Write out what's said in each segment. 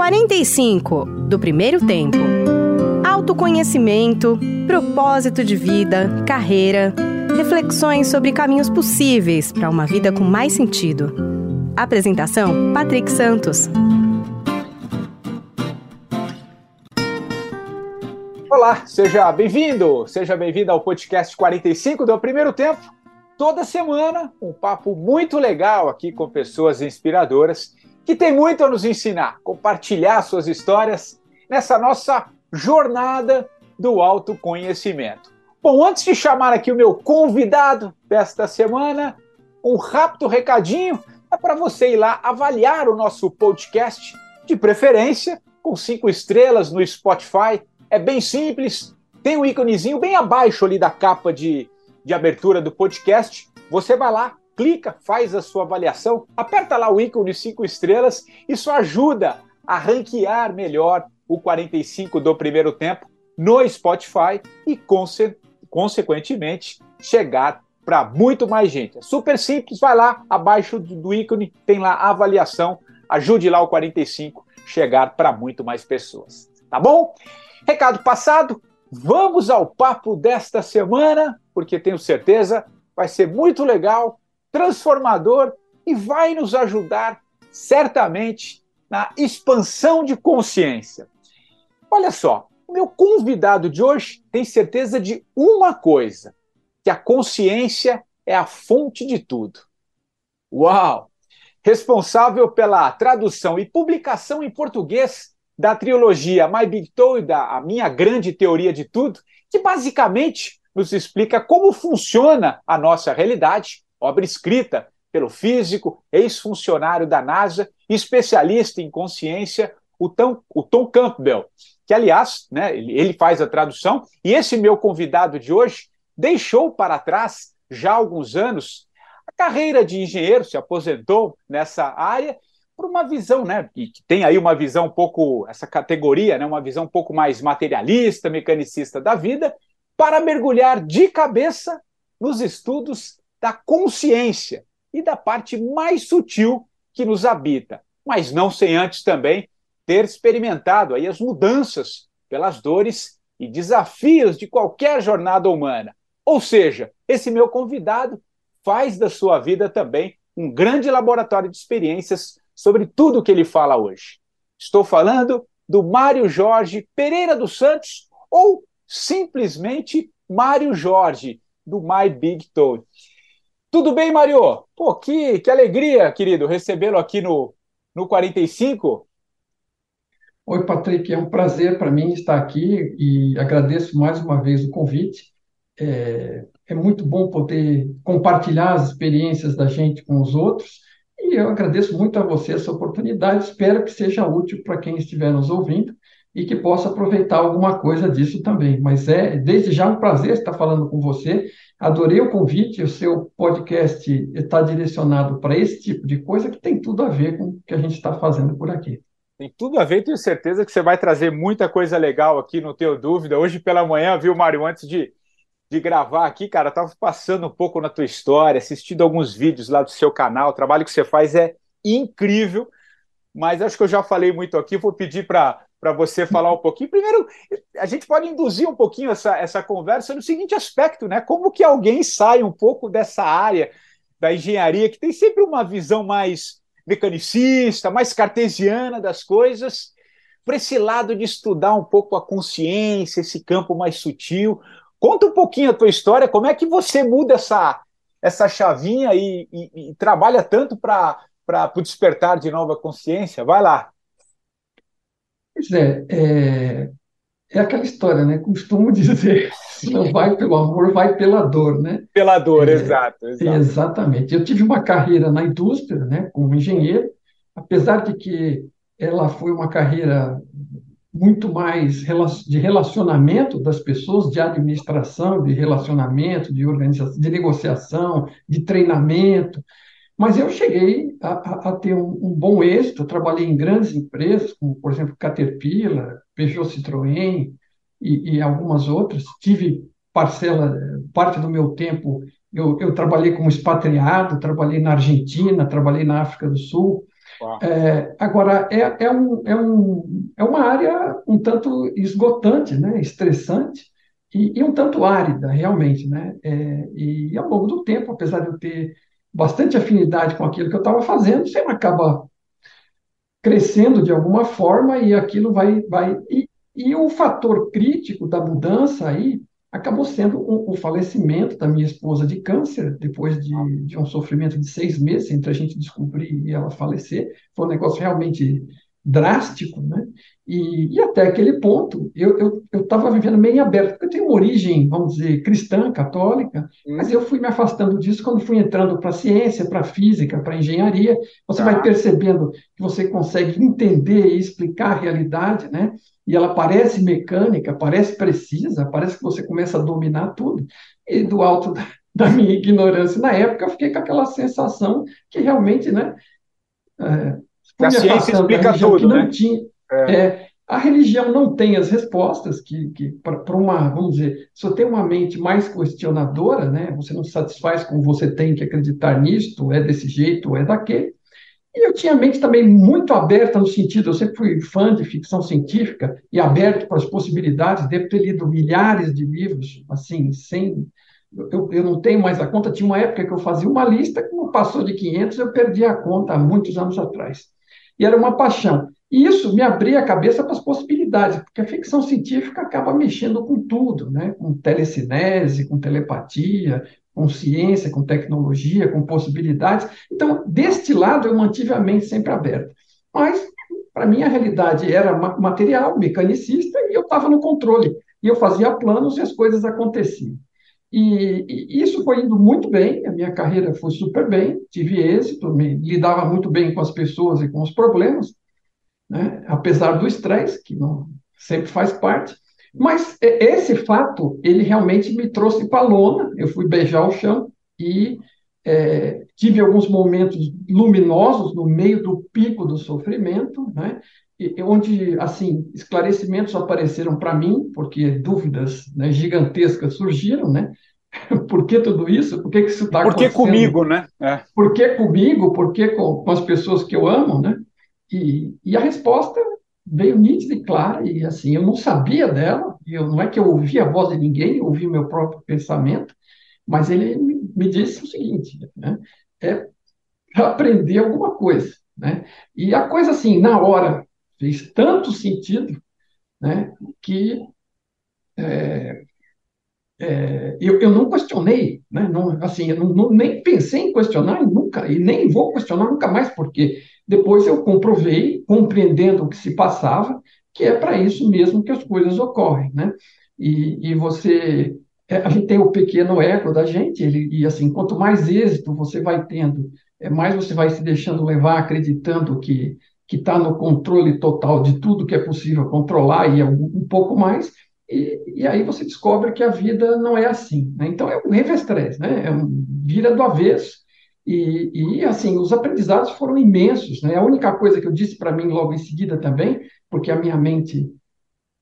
45 do primeiro tempo. Autoconhecimento, propósito de vida, carreira, reflexões sobre caminhos possíveis para uma vida com mais sentido. Apresentação: Patrick Santos. Olá, seja bem-vindo, seja bem-vindo ao podcast 45 do primeiro tempo. Toda semana, um papo muito legal aqui com pessoas inspiradoras que tem muito a nos ensinar, compartilhar suas histórias nessa nossa jornada do autoconhecimento. Bom, antes de chamar aqui o meu convidado desta semana, um rápido recadinho é para você ir lá avaliar o nosso podcast, de preferência com cinco estrelas no Spotify. É bem simples, tem um íconezinho bem abaixo ali da capa de, de abertura do podcast. Você vai lá, clica, faz a sua avaliação, aperta lá o ícone 5 estrelas, isso ajuda a ranquear melhor o 45 do primeiro tempo no Spotify e, conse consequentemente, chegar para muito mais gente. É super simples, vai lá, abaixo do ícone, tem lá a avaliação, ajude lá o 45 chegar para muito mais pessoas. Tá bom? Recado passado, vamos ao papo desta semana, porque tenho certeza vai ser muito legal transformador e vai nos ajudar certamente na expansão de consciência. Olha só, o meu convidado de hoje tem certeza de uma coisa: que a consciência é a fonte de tudo. Uau! Responsável pela tradução e publicação em português da trilogia My Big Toe da A Minha Grande Teoria de Tudo, que basicamente nos explica como funciona a nossa realidade obra escrita pelo físico, ex-funcionário da NASA, especialista em consciência, o Tom, o Tom Campbell, que, aliás, né, ele, faz a tradução, e esse meu convidado de hoje deixou para trás, já há alguns anos, a carreira de engenheiro, se aposentou nessa área, por uma visão, né, que tem aí uma visão um pouco, essa categoria, né, uma visão um pouco mais materialista, mecanicista da vida, para mergulhar de cabeça nos estudos da consciência e da parte mais sutil que nos habita, mas não sem antes também ter experimentado aí as mudanças pelas dores e desafios de qualquer jornada humana. Ou seja, esse meu convidado faz da sua vida também um grande laboratório de experiências sobre tudo o que ele fala hoje. Estou falando do Mário Jorge Pereira dos Santos, ou simplesmente Mário Jorge, do My Big Toad. Tudo bem, Mario? Pô, que, que alegria, querido, recebê-lo aqui no, no 45. Oi, Patrick, é um prazer para mim estar aqui e agradeço mais uma vez o convite. É, é muito bom poder compartilhar as experiências da gente com os outros e eu agradeço muito a você essa oportunidade. Espero que seja útil para quem estiver nos ouvindo e que possa aproveitar alguma coisa disso também. Mas é desde já um prazer estar falando com você. Adorei o convite, o seu podcast está direcionado para esse tipo de coisa que tem tudo a ver com o que a gente está fazendo por aqui. Tem tudo a ver, tenho certeza que você vai trazer muita coisa legal aqui, não tenho dúvida. Hoje pela manhã, viu, Mário, antes de, de gravar aqui, cara, estava passando um pouco na tua história, assistindo alguns vídeos lá do seu canal, o trabalho que você faz é incrível, mas acho que eu já falei muito aqui, vou pedir para para você falar um pouquinho. Primeiro, a gente pode induzir um pouquinho essa, essa conversa no seguinte aspecto, né? Como que alguém sai um pouco dessa área da engenharia, que tem sempre uma visão mais mecanicista, mais cartesiana das coisas, para esse lado de estudar um pouco a consciência, esse campo mais sutil. Conta um pouquinho a tua história, como é que você muda essa, essa chavinha e, e, e trabalha tanto para o despertar de nova consciência? Vai lá. Pois é, é, é aquela história, né? Costumo dizer, não vai pelo amor, vai pela dor, né? Pela dor, é, exato, exato. Exatamente. Eu tive uma carreira na indústria, né, como engenheiro, apesar de que ela foi uma carreira muito mais de relacionamento das pessoas, de administração, de relacionamento, de organização, de negociação, de treinamento. Mas eu cheguei a, a, a ter um, um, bom êxito, eu trabalhei em grandes empresas, como, por exemplo, Caterpillar, Peugeot Citroën e, e algumas outras. Tive parcela, parte do meu tempo, eu, eu trabalhei como expatriado, trabalhei na Argentina, trabalhei na África do Sul. É, agora, é, é, um, é, um, é uma área um tanto esgotante, né? estressante, e, e um tanto árida, realmente. Né? É, e ao longo do tempo, apesar de eu ter bastante afinidade com aquilo que eu estava fazendo, você acaba crescendo de alguma forma e aquilo vai. vai e, e o fator crítico da mudança aí acabou sendo o, o, falecimento da minha esposa de câncer, depois de, de, um sofrimento de seis meses entre a gente descobrir e ela falecer. Foi um negócio realmente drástico, né? E, e até aquele ponto, eu estava eu, eu vivendo meio aberto, eu tenho uma origem, vamos dizer, cristã, católica, hum. mas eu fui me afastando disso quando fui entrando para a ciência, para a física, para a engenharia. Você vai tá. percebendo que você consegue entender e explicar a realidade, né? E ela parece mecânica, parece precisa, parece que você começa a dominar tudo. E do alto da, da minha ignorância na época, eu fiquei com aquela sensação que realmente, né? É, a ciência explica tudo, né? Tinha, é. É, a religião não tem as respostas que, que para uma, vamos dizer, você tem uma mente mais questionadora, né, você não se satisfaz com você tem que acreditar nisto, é desse jeito, é daquele. E eu tinha a mente também muito aberta no sentido, eu sempre fui fã de ficção científica e aberto para as possibilidades, devo ter lido milhares de livros, assim, sem eu, eu, não tenho mais a conta. Tinha uma época que eu fazia uma lista, como passou de 500, eu perdi a conta há muitos anos atrás. E era uma paixão. E isso me abria a cabeça para as possibilidades, porque a ficção científica acaba mexendo com tudo, né? com telecinese, com telepatia, com ciência, com tecnologia, com possibilidades. Então, deste lado, eu mantive a mente sempre aberta. Mas, para mim, a realidade era material, mecanicista, e eu estava no controle. E eu fazia planos e as coisas aconteciam. E, e, isso foi indo muito bem, a minha carreira foi super bem, tive êxito, me lidava muito bem com as pessoas e com os problemas, né? apesar do estresse, que não sempre faz parte. Mas esse fato, ele realmente me trouxe para a lona, eu fui beijar o chão e é, tive alguns momentos luminosos no meio do pico do sofrimento, né? Onde, assim, esclarecimentos apareceram para mim, porque dúvidas né, gigantescas surgiram, né? Por que tudo isso? Por que, que isso está acontecendo? Por que comigo, né? É. Por que comigo? Por que com, com as pessoas que eu amo, né? E, e a resposta veio nítida e clara, e assim, eu não sabia dela, eu, não é que eu ouvi a voz de ninguém, eu ouvi meu próprio pensamento, mas ele me, me disse o seguinte, né? É aprender alguma coisa, né? E a coisa assim, na hora, fez tanto sentido, né? Que é, é, eu, eu não questionei, né? Não, assim, eu não, não, nem pensei em questionar nunca, e nem vou questionar nunca mais, porque depois eu comprovei, compreendendo o que se passava, que é para isso mesmo que as coisas ocorrem, né? E, e você, é, a gente tem o pequeno ego da gente, ele, e assim, quanto mais êxito você vai tendo, é mais você vai se deixando levar, acreditando que que está no controle total de tudo que é possível controlar e um, um pouco mais, e, e, aí você descobre que a vida não é assim. Né? Então é um revestrez, né? é um, vira do avesso, e, e, assim, os aprendizados foram imensos. Né? A única coisa que eu disse para mim logo em seguida também, porque a minha mente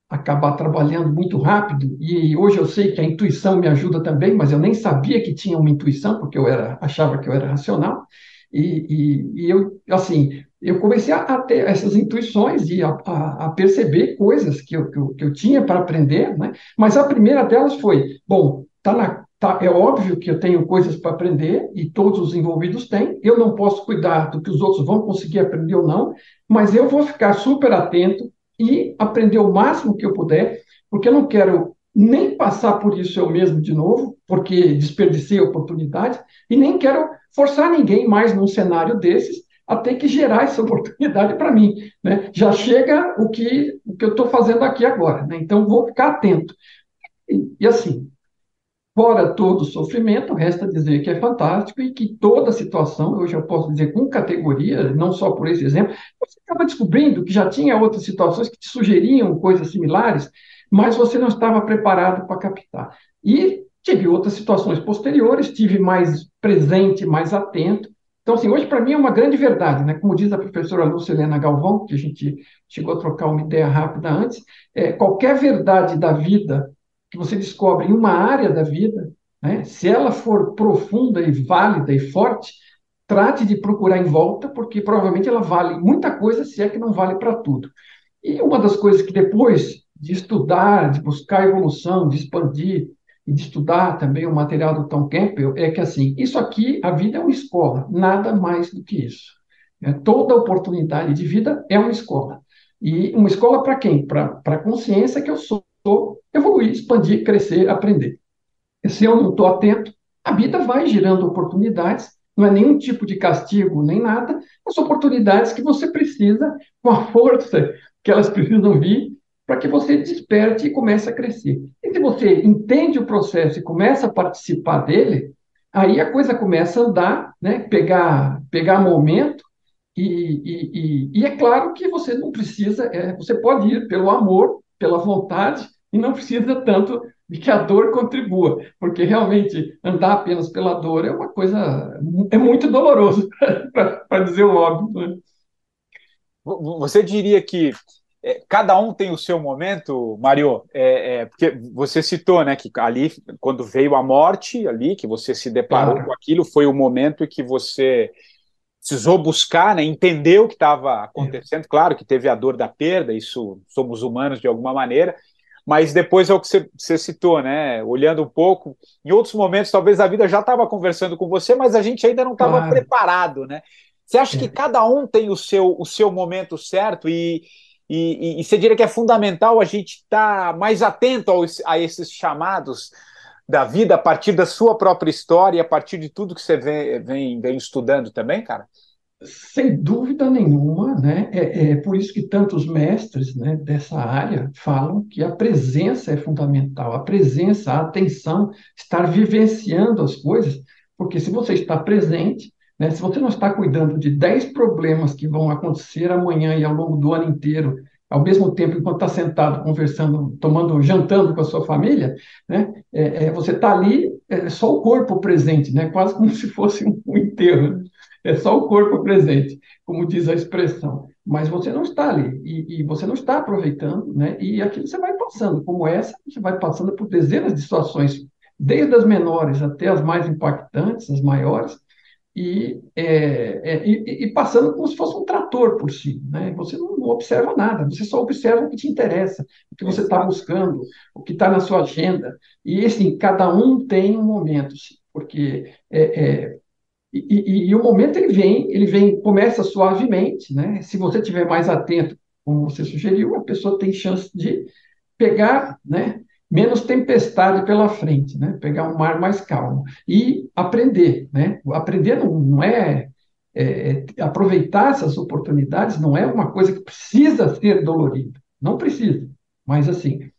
acaba trabalhando muito rápido, e hoje eu sei que a intuição me ajuda também, mas eu nem sabia que tinha uma intuição, porque eu era, achava que eu era racional. E, e, e eu, assim, eu comecei a, ter essas intuições e a, a, a perceber coisas que eu, que eu, que eu tinha para aprender, né? mas a primeira delas foi, bom, tá na, tá, é óbvio que eu tenho coisas para aprender e todos os envolvidos têm, eu não posso cuidar do que os outros vão conseguir aprender ou não, mas eu vou ficar super atento e aprender o máximo que eu puder, porque eu não quero nem passar por isso eu mesmo de novo, porque desperdicei a oportunidade, e nem quero forçar ninguém mais num cenário desses a ter que gerar essa oportunidade para mim. Né? Já chega o que, o que eu estou fazendo aqui agora, né? então vou ficar atento. E, e, assim, fora todo sofrimento, resta dizer que é fantástico e que toda situação, hoje eu posso dizer com categoria, não só por esse exemplo, você acaba descobrindo que já tinha outras situações que te sugeriam coisas similares, mas você não estava preparado para captar. E tive outras situações posteriores, tive mais presente, mais atento. Então, assim, hoje para mim é uma grande verdade, né? Como diz a professora Lucilena Galvão, que a gente chegou a trocar uma ideia rápida antes, é, qualquer verdade da vida que você descobre em uma área da vida, né? Se ela for profunda e válida e forte, trate de procurar em volta, porque provavelmente ela vale muita coisa, se é que não vale para tudo. E uma das coisas que depois de estudar, de buscar evolução, de expandir e de estudar também o material do Tom Campbell, é que assim, isso aqui, a vida é uma escola, nada mais do que isso. É, toda oportunidade de vida é uma escola. E uma escola para quem? Para a consciência que eu sou, evoluir, expandir, crescer, aprender. E se eu não estou atento, a vida vai girando oportunidades, não é nenhum tipo de castigo, nem nada, as oportunidades que você precisa, com a força que elas precisam vir, para que você desperte e comece a crescer. E se você entende o processo e começa a participar dele, aí a coisa começa a andar, né? pegar, pegar momento, e, e, e, e, é claro que você não precisa, é, você pode ir pelo amor, pela vontade, e não precisa tanto de que a dor contribua, porque realmente andar apenas pela dor é uma coisa, é muito doloroso, para dizer o óbvio. Né? Você diria que é, cada um tem o seu momento, Mário, é, é, porque você citou, né, que ali, quando veio a morte, ali, que você se deparou claro. com aquilo, foi o momento em que você precisou buscar, né, entender o que estava acontecendo. Claro que teve a dor da perda, isso somos humanos de alguma maneira, mas depois é o que você, você citou, né? Olhando um pouco, em outros momentos, talvez a vida já estava conversando com você, mas a gente ainda não estava claro. preparado, né? Você acha é. que cada um tem o seu, o seu momento certo e, e, e, e você diria que é fundamental a gente estar tá mais atento aos, a esses chamados da vida a partir da sua própria história a partir de tudo que você vem, vem, vem estudando também, cara? Sem dúvida nenhuma, né? É, é, por isso que tantos mestres né, dessa área falam que a presença é fundamental, a presença, a atenção, estar vivenciando as coisas, porque se você está presente, né, se você não está cuidando de 10 problemas que vão acontecer amanhã e ao longo do ano inteiro, ao mesmo tempo, enquanto está sentado, conversando, tomando, jantando com a sua família, né, é, é, você está ali, é só o corpo presente, né, quase como se fosse um, enterro. É só o corpo presente, como diz a expressão. Mas você não está ali, e, e você não está aproveitando, né, e aquilo você vai passando, como essa, você vai passando por dezenas de situações, desde as menores até as mais impactantes, as maiores, e, é, é, e, e, passando como se fosse um trator por si. Né? Você não, não, observa nada, você só observa o que te interessa, o que você está buscando, o que está na sua agenda. E assim, cada um tem um momento, sim, porque é, é e, e, e, o momento ele vem, ele vem, começa suavemente, né? Se você estiver mais atento, como você sugeriu, a pessoa tem chance de pegar, né? Menos tempestade pela frente, né? Pegar um mar mais calmo e aprender, né? Aprender não, não é, é, é, aproveitar essas oportunidades não é uma coisa que precisa ser dolorida, não precisa, mas assim,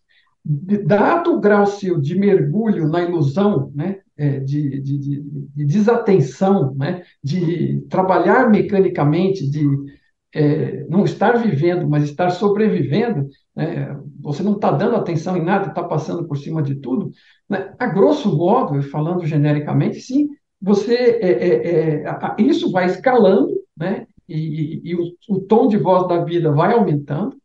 dado o grau seu de mergulho na ilusão, né? É, de, de, de, de, desatenção, né? De trabalhar mecanicamente, de é, não estar vivendo, mas estar sobrevivendo, né? você não está dando atenção em nada, está passando por cima de tudo. Né? A grosso modo, falando genericamente, sim, você é, é, é isso vai escalando, né? e, e, e o, o, tom de voz da vida vai aumentando,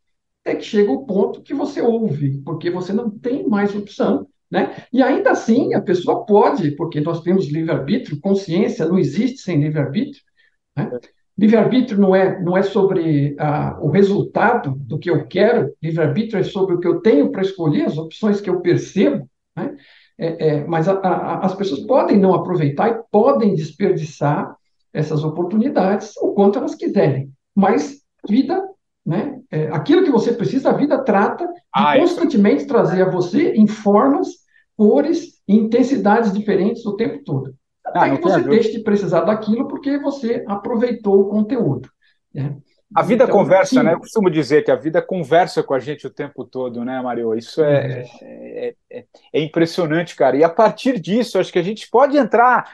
até que chega o ponto que você ouve, porque você não tem mais opção. Né? E ainda assim, a pessoa pode, porque nós temos livre-arbítrio, consciência não existe sem livre-arbítrio. Né? Livre-arbítrio não é, não é sobre ah, o resultado do que eu quero, livre-arbítrio é sobre o que eu tenho para escolher, as opções que eu percebo, né? É, é, mas a, a, as pessoas podem não aproveitar e podem desperdiçar essas oportunidades o quanto elas quiserem. Mas a vida, né? É, aquilo que você precisa, a vida trata de ah, constantemente trazer a você em formas, cores e intensidades diferentes o tempo todo. Até ah, que você deixe de precisar daquilo porque você aproveitou o conteúdo. Né? A vida então, conversa, sim. né? Eu costumo dizer que a vida conversa com a gente o tempo todo, né, Mario? Isso é, é, é, é impressionante, cara. E a partir disso, acho que a gente pode entrar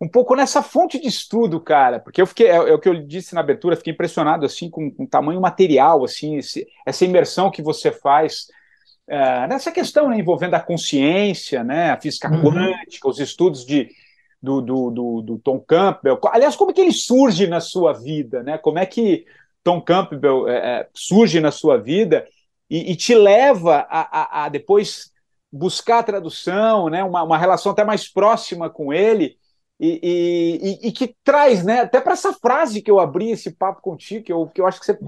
um pouco nessa fonte de estudo, cara, porque eu fiquei, é, é o que eu disse na abertura, fiquei impressionado assim com, com o tamanho material, assim, esse, essa imersão que você faz é, nessa questão né, envolvendo a consciência, né, a física uhum. quântica, os estudos de, do, do, do, do, Tom Campbell. Aliás, como é que ele surge na sua vida? Né? Como é que Tom Campbell é, é, surge na sua vida e, e te leva a, a, a, depois buscar a tradução, né? uma, uma relação até mais próxima com ele e, e, e, que traz, né, até para essa frase que eu abri esse papo contigo, que eu, que eu acho que você,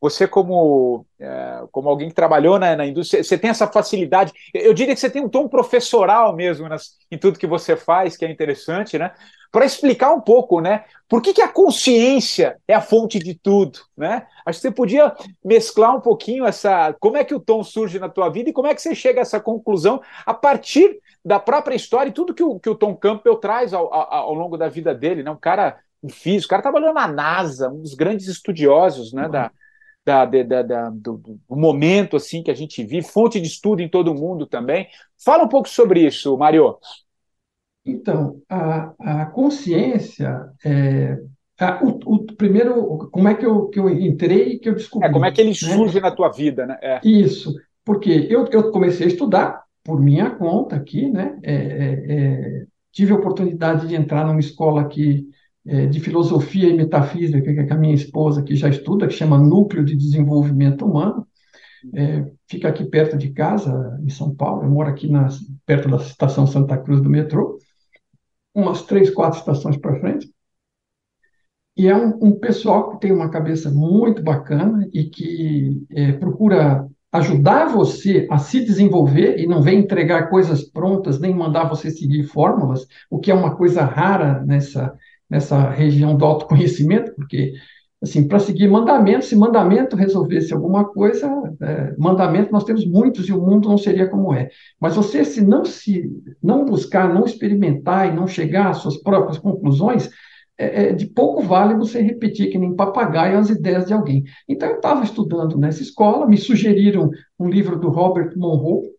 você como, é, como alguém que trabalhou na, na, indústria, você tem essa facilidade, eu diria que você tem um tom professoral mesmo nas, em tudo que você faz, que é interessante, né, para explicar um pouco, né, por que, que a consciência é a fonte de tudo, né, acho que você podia mesclar um pouquinho essa, como é que o tom surge na tua vida e como é que você chega a essa conclusão a partir da própria história e tudo que o, que o Tom Campbell traz ao, ao, ao longo da vida dele, né? Um cara um físico, o cara trabalhou na NASA, um dos grandes estudiosos, né? Uhum. Da, da, da, da do, do, momento assim que a gente vive, fonte de estudo em todo o mundo também. Fala um pouco sobre isso, Mário. Então, a, a consciência é, a, o, o, primeiro, como é que eu, que eu entrei que eu descobri? É, como é que ele né? surge na tua vida, né? É. Isso, porque eu, eu comecei a estudar por minha conta aqui, né? É, é, é, tive a oportunidade de entrar numa escola é, de filosofia e metafísica que a minha esposa que já estuda, que chama Núcleo de Desenvolvimento Humano. É, fica aqui perto de casa, em São Paulo. Eu moro aqui na, perto da estação Santa Cruz do metrô, umas três, quatro estações para frente. E é um, um, pessoal que tem uma cabeça muito bacana e que é, procura ajudar você a se desenvolver e não vem entregar coisas prontas, nem mandar você seguir fórmulas, o que é uma coisa rara nessa, nessa região do autoconhecimento, porque, assim, para seguir mandamento, se mandamento resolvesse alguma coisa, é, mandamento nós temos muitos e o mundo não seria como é. Mas você, se não se não buscar, não experimentar e não chegar às suas próprias conclusões, é, é, de pouco vale você repetir que nem papagaio as ideias de alguém. Então, eu estava estudando nessa escola, me sugeriram um livro do Robert Monroe,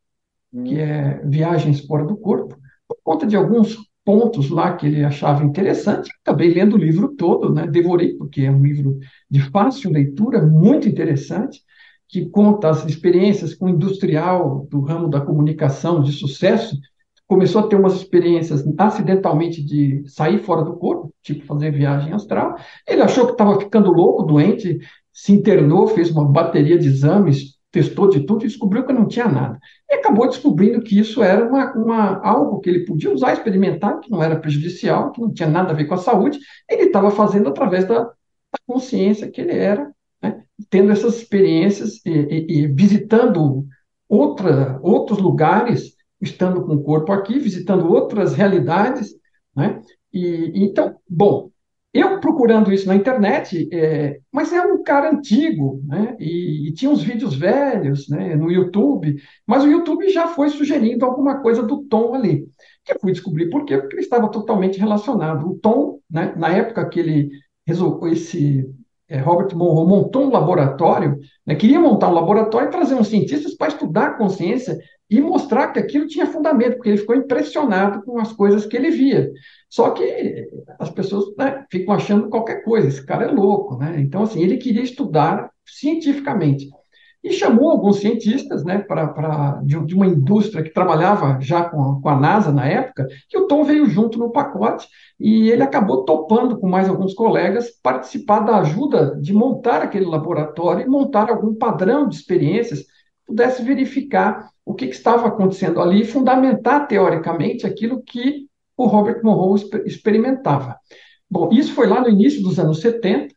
hum. que é Viagens Fora do Corpo, por conta de alguns pontos lá que ele achava interessante. Acabei lendo o livro todo, né? devorei, porque é um livro de fácil leitura, muito interessante, que conta as experiências com industrial do ramo da comunicação de sucesso, começou a ter umas experiências acidentalmente de sair fora do corpo, tipo fazer viagem astral. Ele achou que estava ficando louco, doente, se internou, fez uma bateria de exames, testou de tudo e descobriu que não tinha nada. E acabou descobrindo que isso era uma, uma, algo que ele podia usar, experimentar, que não era prejudicial, que não tinha nada a ver com a saúde. Ele estava fazendo através da, da, consciência que ele era, né? tendo essas experiências e, e, e visitando outra, outros lugares estando com o corpo aqui, visitando outras realidades, né? E, então, bom, eu procurando isso na internet, é, mas é um cara antigo, né? E, e, tinha uns vídeos velhos, né? No YouTube, mas o YouTube já foi sugerindo alguma coisa do tom ali. Que eu fui descobrir por quê? Porque ele estava totalmente relacionado. O tom, né? Na época que ele resolveu esse é, Robert Monroe montou um laboratório, né? queria montar um laboratório e trazer uns cientistas para estudar a consciência e mostrar que aquilo tinha fundamento, porque ele ficou impressionado com as coisas que ele via. Só que as pessoas né, ficam achando qualquer coisa, esse cara é louco, né? Então, assim, ele queria estudar cientificamente. E chamou alguns cientistas né, pra, pra, de, de uma indústria que trabalhava já com a, com a NASA na época, que o Tom veio junto no pacote e ele acabou topando com mais alguns colegas participar da ajuda de montar aquele laboratório e montar algum padrão de experiências pudesse verificar o que, que estava acontecendo ali e fundamentar teoricamente aquilo que o Robert Monroe experimentava. Bom, isso foi lá no início dos anos 70,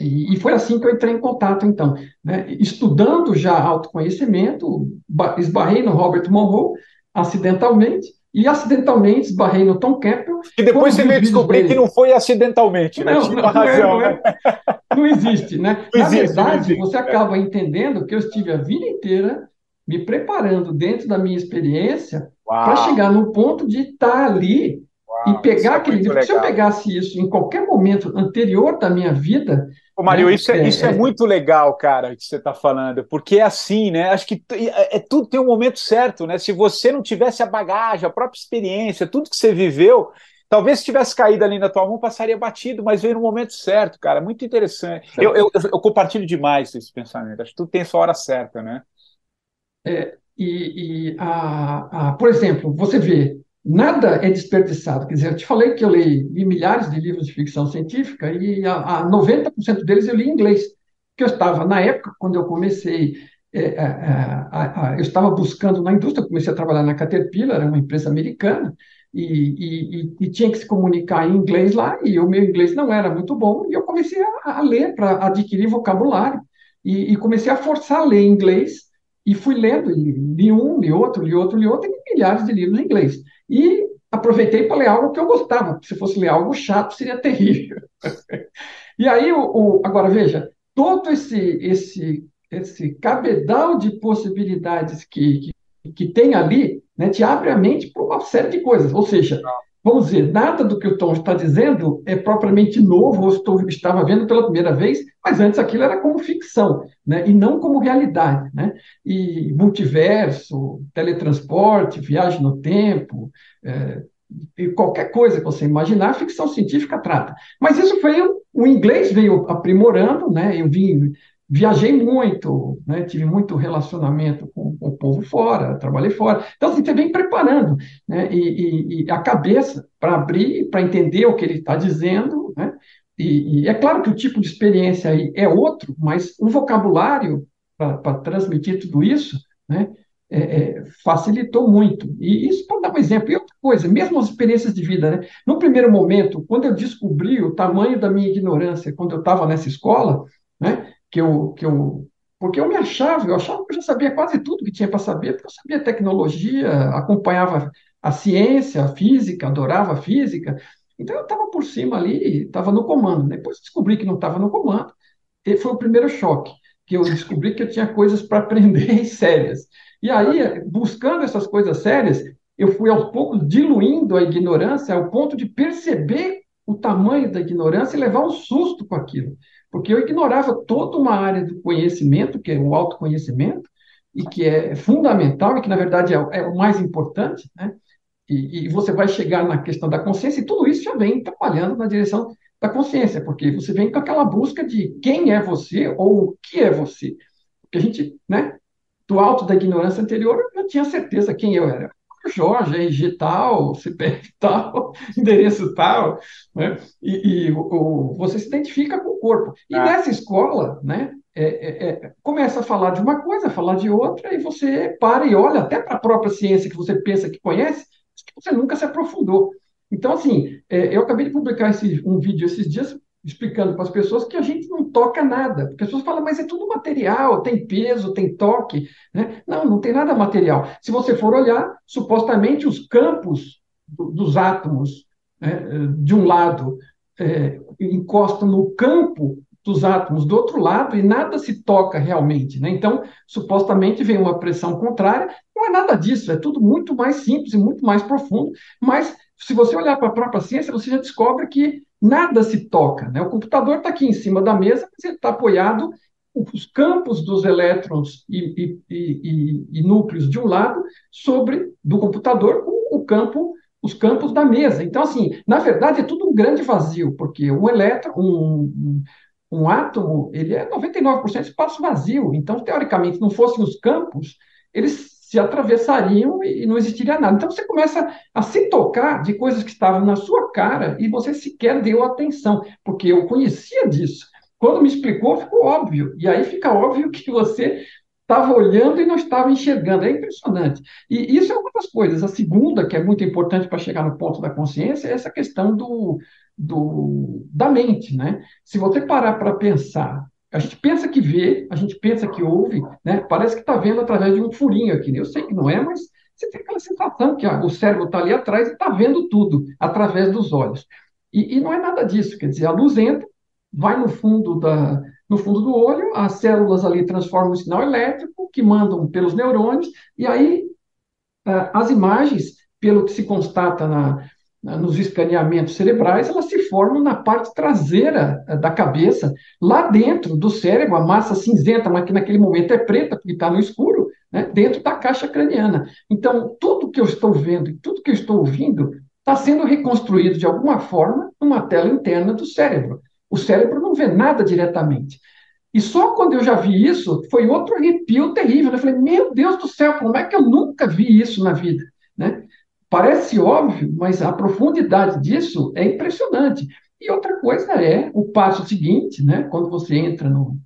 e, foi assim que eu entrei em contato, então. Né? Estudando já autoconhecimento, esbarrei no Robert Monroe, acidentalmente, e acidentalmente esbarrei no Tom Campbell. E depois você veio descobrir dele. que não foi acidentalmente, né? Não, não, razão, não, é, né? não, existe, né? Não Na existe, verdade, você acaba entendendo que eu estive a vida inteira me preparando dentro da minha experiência para chegar no ponto de estar ali Uau, e pegar é aquele livro. Se eu pegasse isso em qualquer momento anterior da minha vida. Ô, Mário, né, isso, é, é, isso é, é, muito legal, cara, que você está falando, porque é assim, né? Acho que é, é, tudo tem um momento certo, né? Se você não tivesse a bagagem, a própria experiência, tudo que você viveu, talvez se tivesse caído ali na tua mão, passaria batido, mas veio no momento certo, cara. Muito interessante. Eu, eu, eu, compartilho demais esse pensamento. Acho que tudo tem sua hora certa, né? É, e, e a, a, por exemplo, você vê, nada é desperdiçado. Quer dizer, eu te falei que eu li, milhares de livros de ficção científica e a, a 90% deles eu li em inglês. Que eu estava, na época, quando eu comecei, é, é, é, a, eu estava buscando na indústria, comecei a trabalhar na Caterpillar, uma empresa americana, e, e, e, tinha que se comunicar em inglês lá, e o meu inglês não era muito bom, e eu comecei a, a ler para adquirir vocabulário, e, e, comecei a forçar a ler inglês, e fui lendo, e li um, li outro, li outro, li outro, e milhares de livros em inglês. E aproveitei para ler algo que eu gostava, se fosse ler algo chato, seria terrível. e aí, o, o, agora veja, todo esse, esse, esse cabedal de possibilidades que, que, que tem ali, né, te abre a mente para uma série de coisas. Ou seja, vamos dizer, nada do que o Tom está dizendo é propriamente novo, ou estou, estava vendo pela primeira vez, mas antes aquilo era como ficção, né, e não como realidade. Né? E multiverso, teletransporte, viagem no tempo, é, e qualquer coisa que você imaginar, ficção científica trata. Mas isso foi, o inglês veio aprimorando, né? eu vim viajei muito, né? tive muito relacionamento com, com, o povo fora, trabalhei fora. Então, assim, você vem preparando né? e, e, e a cabeça para abrir, para entender o que ele está dizendo. Né? E, e, é claro que o tipo de experiência aí é outro, mas o vocabulário para transmitir tudo isso né? É, é, facilitou muito. E isso para dar um exemplo. E outra coisa, mesmo as experiências de vida. Né? No primeiro momento, quando eu descobri o tamanho da minha ignorância, quando eu estava nessa escola, né? Que eu, que eu porque eu me achava, eu achava que eu já sabia quase tudo que tinha para saber, porque eu sabia tecnologia, acompanhava a ciência, a física, adorava a física. Então eu estava por cima ali, estava no comando. Depois descobri que não estava no comando, e foi o primeiro choque, que eu descobri que eu tinha coisas para aprender sérias. E aí, buscando essas coisas sérias, eu fui aos poucos diluindo a ignorância ao ponto de perceber o tamanho da ignorância e levar um susto com aquilo porque eu ignorava toda uma área do conhecimento, que é o autoconhecimento, e que é fundamental, e que, na verdade, é, é o mais importante, né? E, e, você vai chegar na questão da consciência, e tudo isso já vem trabalhando na direção da consciência, porque você vem com aquela busca de quem é você ou o que é você. Porque a gente, né, do alto da ignorância anterior, eu tinha certeza quem eu era. Jorge, RG tal, CPF tal, endereço tal, né? e, e o, você se identifica com o corpo. E ah. nessa escola, né, é, é, é, começa a falar de uma coisa, a falar de outra, e você para e olha até para a própria ciência que você pensa que conhece, que você nunca se aprofundou. Então, assim, é, eu acabei de publicar esse, um vídeo esses dias explicando para as pessoas que a gente não toca nada. As pessoas falam, mas é tudo material, tem peso, tem toque. Né? Não, não tem nada material. Se você for olhar, supostamente os campos do, dos átomos né, de um lado é, encostam no campo dos átomos do outro lado e nada se toca realmente. Né? Então, supostamente vem uma pressão contrária, não é nada disso, é tudo muito mais simples e muito mais profundo, mas se você olhar para a própria ciência, você já descobre que nada se toca. Né? O computador está aqui em cima da mesa, mas ele está apoiado os campos dos elétrons e, e, e, e, núcleos de um lado sobre do computador com o campo os campos da mesa. Então, assim, na verdade, é tudo um grande vazio, porque um elétron, um, um átomo, ele é 99% espaço vazio. Então, teoricamente, não fossem os campos, eles se atravessariam e não existiria nada. Então você começa a se tocar de coisas que estavam na sua cara e você sequer deu atenção, porque eu conhecia disso. Quando me explicou, ficou óbvio. E aí fica óbvio que você estava olhando e não estava enxergando. É impressionante. E isso é uma das coisas. A segunda, que é muito importante para chegar no ponto da consciência, é essa questão do, do, da mente. Né? Se você parar para pensar a gente pensa que vê, a gente pensa que ouve, né? Parece que está vendo através de um furinho aqui. Né? Eu sei que não é, mas você tem aquela sensação que ah, o cérebro está ali atrás e está vendo tudo através dos olhos. E, e, não é nada disso. Quer dizer, a luz entra, vai no fundo da, no fundo do olho, as células ali transformam o sinal elétrico que mandam pelos neurônios e aí ah, as imagens, pelo que se constata na, nos escaneamentos cerebrais, elas se formam na parte traseira eh, da cabeça, lá dentro do cérebro, a massa cinzenta, mas que naquele momento é preta, porque está no escuro, né, dentro da caixa craniana. Então, tudo que eu estou vendo e tudo que eu estou ouvindo está sendo reconstruído de alguma forma numa tela interna do cérebro. O cérebro não vê nada diretamente. E só quando eu já vi isso, foi outro arrepio terrível. Eu falei, meu Deus do céu, como é que eu nunca vi isso na vida? Né? Parece óbvio, mas a profundidade disso é impressionante. E outra coisa é o passo seguinte, né? quando você entra no,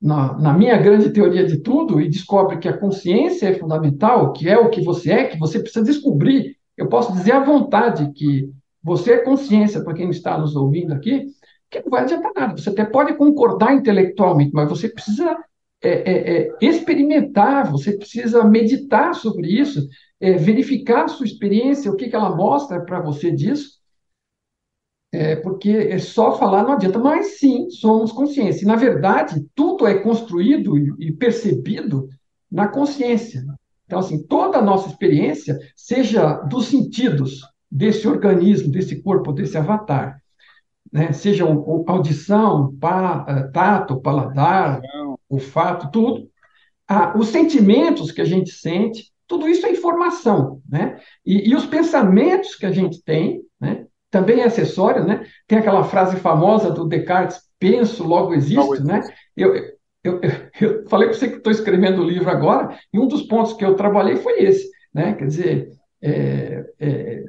na, na, minha grande teoria de tudo e descobre que a consciência é fundamental, que é o que você é, que você precisa descobrir eu posso dizer à vontade que você é consciência, para quem está nos ouvindo aqui, que não vai adiantar nada. Você até pode concordar intelectualmente, mas você precisa é, é, é, experimentar, você precisa meditar sobre isso, é, verificar a sua experiência, o que, que ela mostra para você disso, é, porque é só falar não adianta, mas sim, somos consciência. E, na verdade, tudo é construído e, e percebido na consciência. Então, assim, toda a nossa experiência, seja dos sentidos desse organismo, desse corpo, desse avatar, né? seja audição, pá, eh, tato, paladar, olfato, tudo, ah, os sentimentos que a gente sente, tudo isso é informação, né? E, e os pensamentos que a gente tem, né? Também é acessório, né? Tem aquela frase famosa do Descartes, penso, logo existo, né? Eu, eu, eu falei para você que estou escrevendo o livro agora, e um dos pontos que eu trabalhei foi esse, né? Quer dizer, é, é,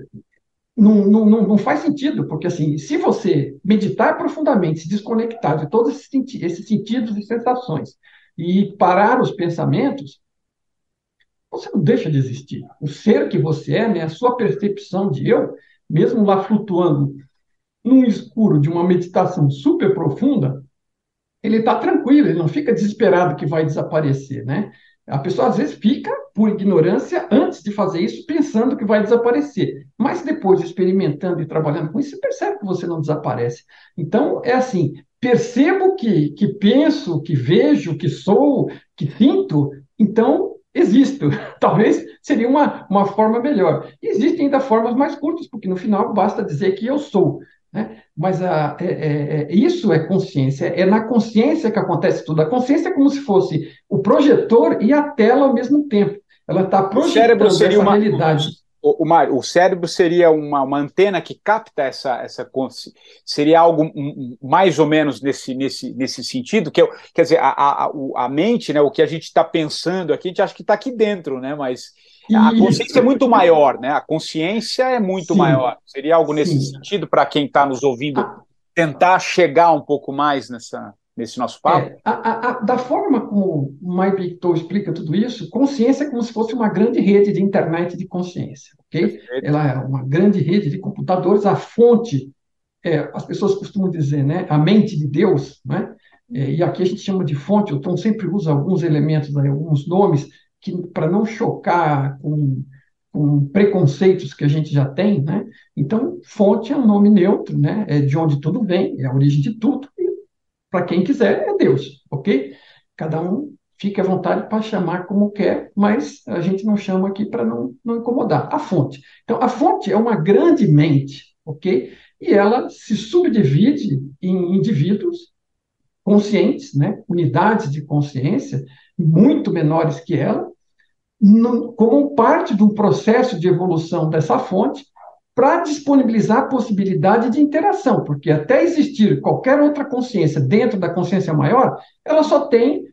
não, não, não faz sentido, porque assim, se você meditar profundamente, se desconectar de todos esses sentidos e sensações e parar os pensamentos, você não deixa de existir. O ser que você é, né, a sua percepção de eu, mesmo lá flutuando num escuro de uma meditação super profunda, ele está tranquilo, ele não fica desesperado que vai desaparecer, né? A pessoa às vezes fica, por ignorância, antes de fazer isso, pensando que vai desaparecer. Mas depois, experimentando e trabalhando com isso, você percebe que você não desaparece. Então, é assim: percebo que, que penso, que vejo, que sou, que sinto, então existo. Talvez seria uma, uma forma melhor. E existem ainda formas mais curtas, porque no final basta dizer que eu sou. Né? Mas a, é, é, é, isso é consciência, é na consciência que acontece tudo. A consciência é como se fosse o projetor e a tela ao mesmo tempo. Ela está projetando essa uma, realidade. O, o, Mário, o cérebro seria uma, uma antena que capta essa, essa consciência. Seria algo mais ou menos nesse, nesse, nesse sentido? Que eu, quer dizer, a, a, a mente, né, o que a gente está pensando aqui, a gente acha que está aqui dentro, né? mas a consciência é muito maior, né? A consciência é muito Sim. maior. Seria algo nesse Sim. sentido para quem está nos ouvindo tentar chegar um pouco mais nessa, nesse nosso papo? É, a, a, da forma como Pictou explica tudo isso, consciência é como se fosse uma grande rede de internet de consciência, ok? Perfeito. Ela é uma grande rede de computadores, a fonte, é, as pessoas costumam dizer, né? A mente de Deus, né? É, e aqui a gente chama de fonte, o Tom sempre usa alguns elementos, alguns nomes, que para não chocar com, com, preconceitos que a gente já tem, né? Então, fonte é um nome neutro, né? É de onde tudo vem, é a origem de tudo. Para quem quiser é Deus, ok? Cada um fique à vontade para chamar como quer, mas a gente não chama aqui para não, não incomodar. A fonte. Então, a fonte é uma grande mente, ok? E ela se subdivide em indivíduos conscientes, né? unidades de consciência muito menores que ela, como parte de um processo de evolução dessa fonte para disponibilizar a possibilidade de interação, porque até existir qualquer outra consciência dentro da consciência maior, ela só tem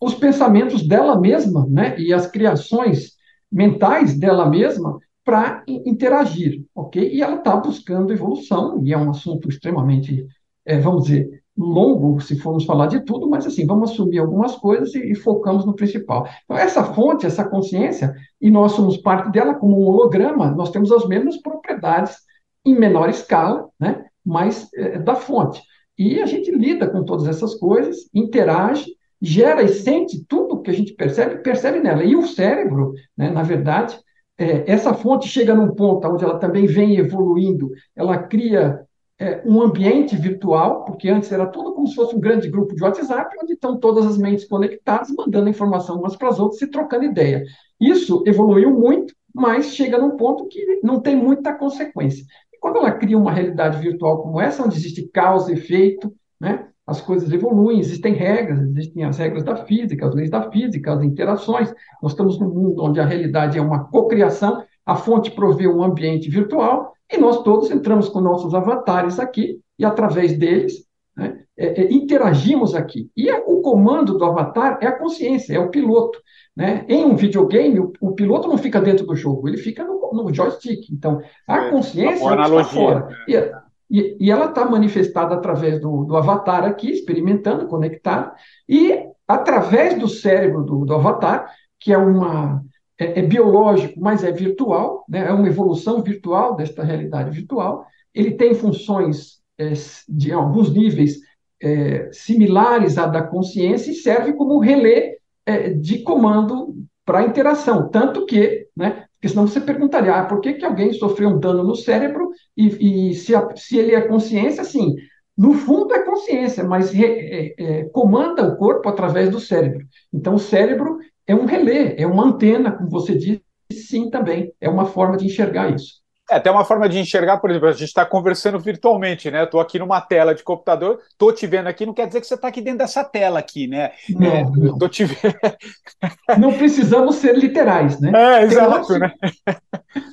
os pensamentos dela mesma, né, e as criações mentais dela mesma para interagir, ok? E ela está buscando evolução, e é um assunto extremamente, é, vamos dizer, longo se formos falar de tudo, mas assim, vamos assumir algumas coisas e, e, focamos no principal. Então, essa fonte, essa consciência, e nós somos parte dela como um holograma, nós temos as mesmas propriedades em menor escala, né, mas é, da fonte. E a gente lida com todas essas coisas, interage, gera e sente tudo que a gente percebe, percebe nela. E o cérebro, né, na verdade, é, essa fonte chega num ponto onde ela também vem evoluindo, ela cria é, um ambiente virtual, porque antes era tudo como se fosse um grande grupo de WhatsApp, onde estão todas as mentes conectadas, mandando informação umas para as outras e trocando ideia. Isso evoluiu muito, mas chega num ponto que não tem muita consequência. E quando ela cria uma realidade virtual como essa, onde existe causa e efeito, né, as coisas evoluem, existem regras, existem as regras da física, as leis da física, as interações. Nós estamos num mundo onde a realidade é uma cocriação, a fonte provê um ambiente virtual, e nós todos entramos com nossos avatares aqui, e através deles né, é, é, interagimos aqui. E é, o comando do avatar é a consciência, é o piloto. Né? Em um videogame, o, o, piloto não fica dentro do jogo, ele fica no, no joystick. Então, a consciência é está fora. Né? E, e, e, ela está manifestada através do, do, avatar aqui, experimentando, conectado, e através do cérebro do, do avatar, que é uma, é, é, biológico, mas é virtual, né? é uma evolução virtual desta realidade virtual. Ele tem funções é, de alguns níveis é, similares à da consciência e serve como relé é, de comando para interação. Tanto que, né, porque senão você perguntaria, ah, por que, que alguém sofreu um dano no cérebro e, e se, a, se ele é consciência, assim, no fundo é consciência, mas re, é, é, comanda o corpo através do cérebro. Então, o cérebro é um relé, é uma antena, como você disse, sim, também. É uma forma de enxergar isso. É até uma forma de enxergar, por exemplo, a gente está conversando virtualmente, né? Estou aqui numa tela de computador, estou te vendo aqui, não quer dizer que você está aqui dentro dessa tela aqui, né? Não, é, não. Tô te vendo. não precisamos ser literais, né? É, exato, tem outro, né?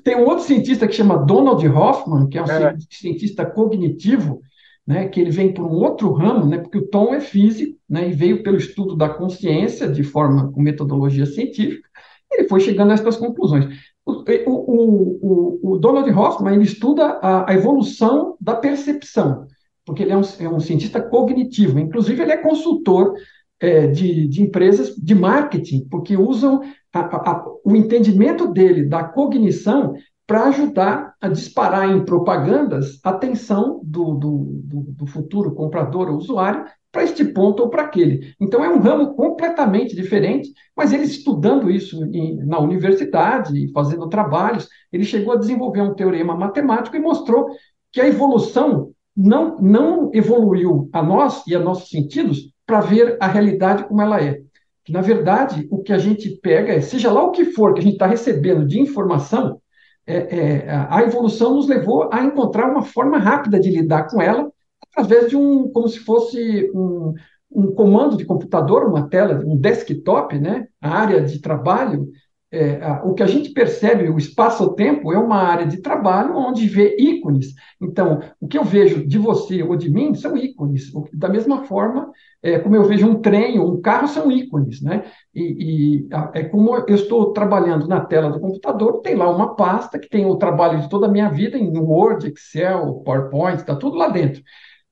Tem um outro cientista que chama Donald Hoffman, que é um é. cientista cognitivo, né? Que ele vem por um outro ramo, né? Porque o Tom é físico, né? E veio pelo estudo da consciência de forma com metodologia científica. Ele foi chegando a essas conclusões. O, o, o, o Donald Hoffman ele estuda a, a, evolução da percepção, porque ele é um, é um cientista cognitivo. Inclusive, ele é consultor é, de, de, empresas de marketing, porque usam a, a, o entendimento dele da cognição para ajudar a disparar em propagandas a atenção do, do, do, do futuro comprador ou usuário para este ponto ou para aquele. Então, é um ramo completamente diferente, mas ele estudando isso em, na universidade, fazendo trabalhos, ele chegou a desenvolver um teorema matemático e mostrou que a evolução não, não evoluiu a nós e a nossos sentidos para ver a realidade como ela é. Que, na verdade, o que a gente pega, é, seja lá o que for que a gente está recebendo de informação, é, é, a evolução nos levou a encontrar uma forma rápida de lidar com ela através de um, como se fosse um, um comando de computador, uma tela, um desktop, né? A área de trabalho, é, o que a gente percebe, o espaço-tempo, é uma área de trabalho onde vê ícones. Então, o que eu vejo de você ou de mim são ícones. Da mesma forma, é, como eu vejo um trem ou um carro, são ícones, né? E, e é como eu estou trabalhando na tela do computador, tem lá uma pasta que tem o trabalho de toda a minha vida em Word, Excel, PowerPoint, está tudo lá dentro.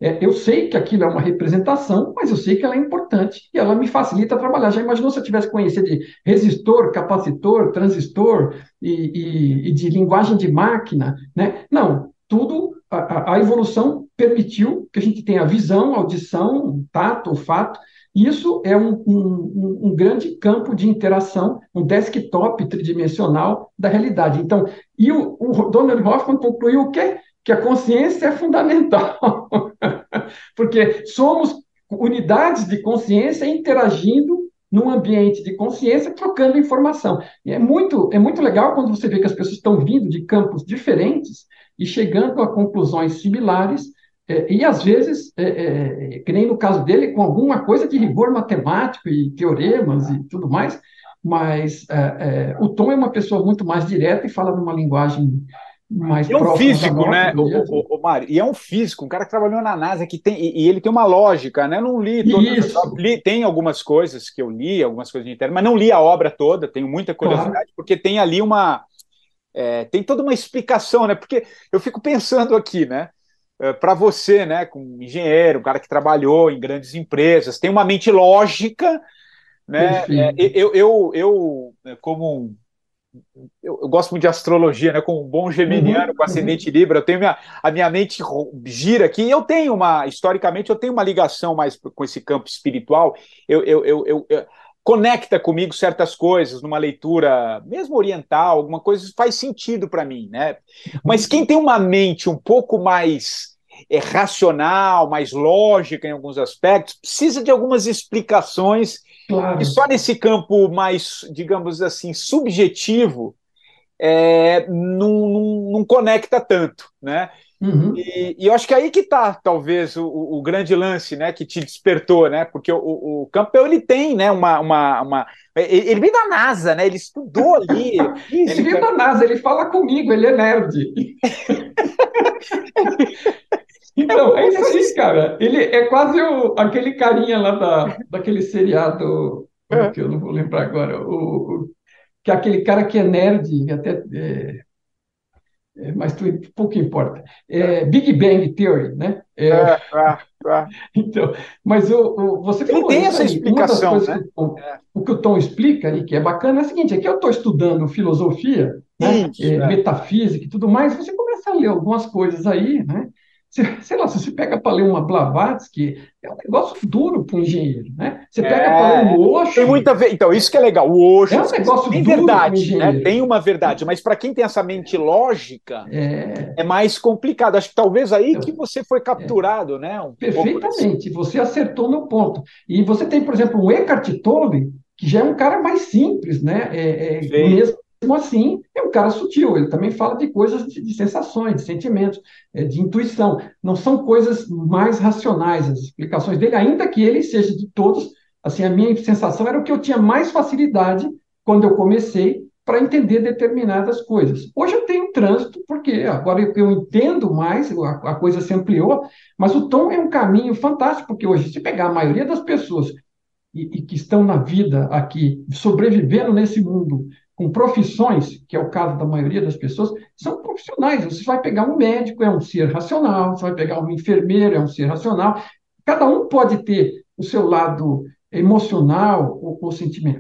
É, eu sei que aquilo é uma representação, mas eu sei que ela é importante e ela me facilita trabalhar. Já imaginou se eu tivesse conhecido de resistor, capacitor, transistor e, e, e de linguagem de máquina? Né? Não, tudo, a, a, evolução permitiu que a gente tenha visão, audição, tato, olfato, isso é um, um, um, grande campo de interação, um desktop tridimensional da realidade. Então, e o, o Donald Hoffman concluiu o quê? Que a consciência é fundamental. Porque somos unidades de consciência interagindo num ambiente de consciência, trocando informação. E é muito, é muito legal quando você vê que as pessoas estão vindo de campos diferentes e chegando a conclusões similares, é, e às vezes, é, é, que nem no caso dele, com alguma coisa de rigor matemático e teoremas e tudo mais, mas é, é, o Tom é uma pessoa muito mais direta e fala numa linguagem mais e é um físico, né, o, o, o Mário? E é um físico, um cara que trabalhou na NASA, que tem, e, e ele tem uma lógica, né? Eu não li todas, li, tem algumas coisas que eu li, algumas coisas de internet, mas não li a obra toda, tenho muita curiosidade, claro. porque tem ali uma. É, tem toda uma explicação, né? Porque eu fico pensando aqui, né? É, Para você, né, como engenheiro, um cara que trabalhou em grandes empresas, tem uma mente lógica, né? É, eu, eu, eu, como eu, eu, gosto muito de astrologia, né? Como um bom geminiano uhum, com ascendente. Libra, eu tenho minha, a minha mente gira aqui. Eu tenho uma, historicamente, eu tenho uma ligação mais com esse campo espiritual. Eu, eu, eu, eu, eu conecta comigo certas coisas numa leitura, mesmo oriental, alguma coisa faz sentido para mim, né? Mas quem tem uma mente um pouco mais é, racional, mais lógica em alguns aspectos, precisa de algumas explicações Claro. E só nesse campo mais, digamos assim, subjetivo, é, não, não, não, conecta tanto, né? Uhum. E, e, eu acho que aí que está, talvez, o, o, grande lance, né, que te despertou, né? Porque o, o, Campbell, ele tem, né, uma, uma, uma... Ele vem da NASA, né? Ele estudou ali. ele vem da NASA, ele fala comigo, ele é nerd. Então, é isso aí, cara. Ele é quase o, aquele carinha lá da, daquele seriado, é. que eu não vou lembrar agora, o, o, que é aquele cara que é nerd, até é, é, mas tu, pouco importa. É, Big Bang Theory, né? É, é, é, é. então, mas o, você falou tem essa aí, explicação, né? Que o, o, que o Tom explica e que é bacana é o seguinte: aqui eu estou estudando filosofia, né? metafísica e tudo mais, você começa a ler algumas coisas aí, né? Sei lá, se você pega para ler uma Blavatsky, é um negócio duro para um engenheiro, né? Você pega é, para ler um Osho... Tem muita ve... Então, isso que é legal. O Osho... É um negócio tem duro verdade, né? Tem uma verdade, mas para quem tem essa mente lógica, é, é mais complicado. Acho que talvez aí que você foi capturado, é. né? Um Perfeitamente. Você acertou no ponto. E você tem, por exemplo, o Eckhart Tolle, que já é um cara mais simples, né? É, é mesmo assim, é um cara sutil. Ele também fala de coisas de, de sensações, de sentimentos, é, de intuição. Não são coisas mais racionais as explicações dele, ainda que ele seja de todos. Assim, a minha sensação era o que eu tinha mais facilidade quando eu comecei para entender determinadas coisas. Hoje eu tenho trânsito, porque agora eu entendo mais, a, a coisa se ampliou, mas o tom é um caminho fantástico, porque hoje, se pegar a maioria das pessoas e, e, que estão na vida aqui, sobrevivendo nesse mundo com profissões, que é o caso da maioria das pessoas, são profissionais. Você vai pegar um médico, é um ser racional, você vai pegar um enfermeiro, é um ser racional. Cada um pode ter o seu lado emocional ou, ou,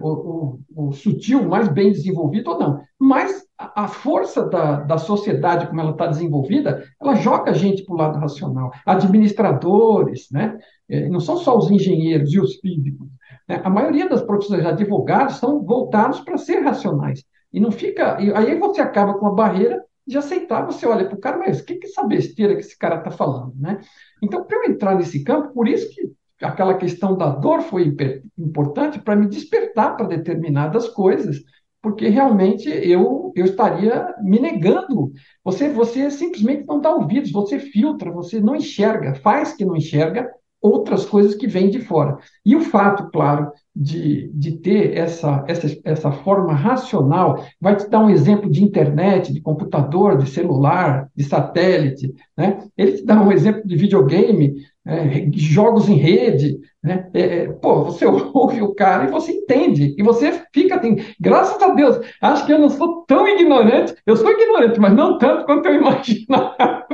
ou, ou sutil mais bem desenvolvido ou não. Mas a, a força da, da sociedade, como ela está desenvolvida, ela joga a gente para o lado racional. Administradores, né? É, não são só os engenheiros e os físicos. Né? A maioria das profissões advogados são voltados para ser racionais. E não fica. Aí você acaba com a barreira de aceitar, você olha para o cara, mas o que, que é essa besteira que esse cara está falando? Né? Então, para eu entrar nesse campo, por isso que aquela questão da dor foi importante para me despertar para determinadas coisas, porque realmente eu, eu estaria me negando. Você, você simplesmente não dá ouvidos, você filtra, você não enxerga, faz que não enxerga, outras coisas que vêm de fora. E o fato, claro, de, de ter essa, essa, essa forma racional, vai te dar um exemplo de internet, de computador, de celular, de satélite, né? ele te dá um exemplo de videogame, é, jogos em rede, né? É, é pô, você ouve o cara e você entende, e você fica assim, graças a Deus, acho que eu não sou tão ignorante, eu sou ignorante, mas não tanto quanto eu imaginava.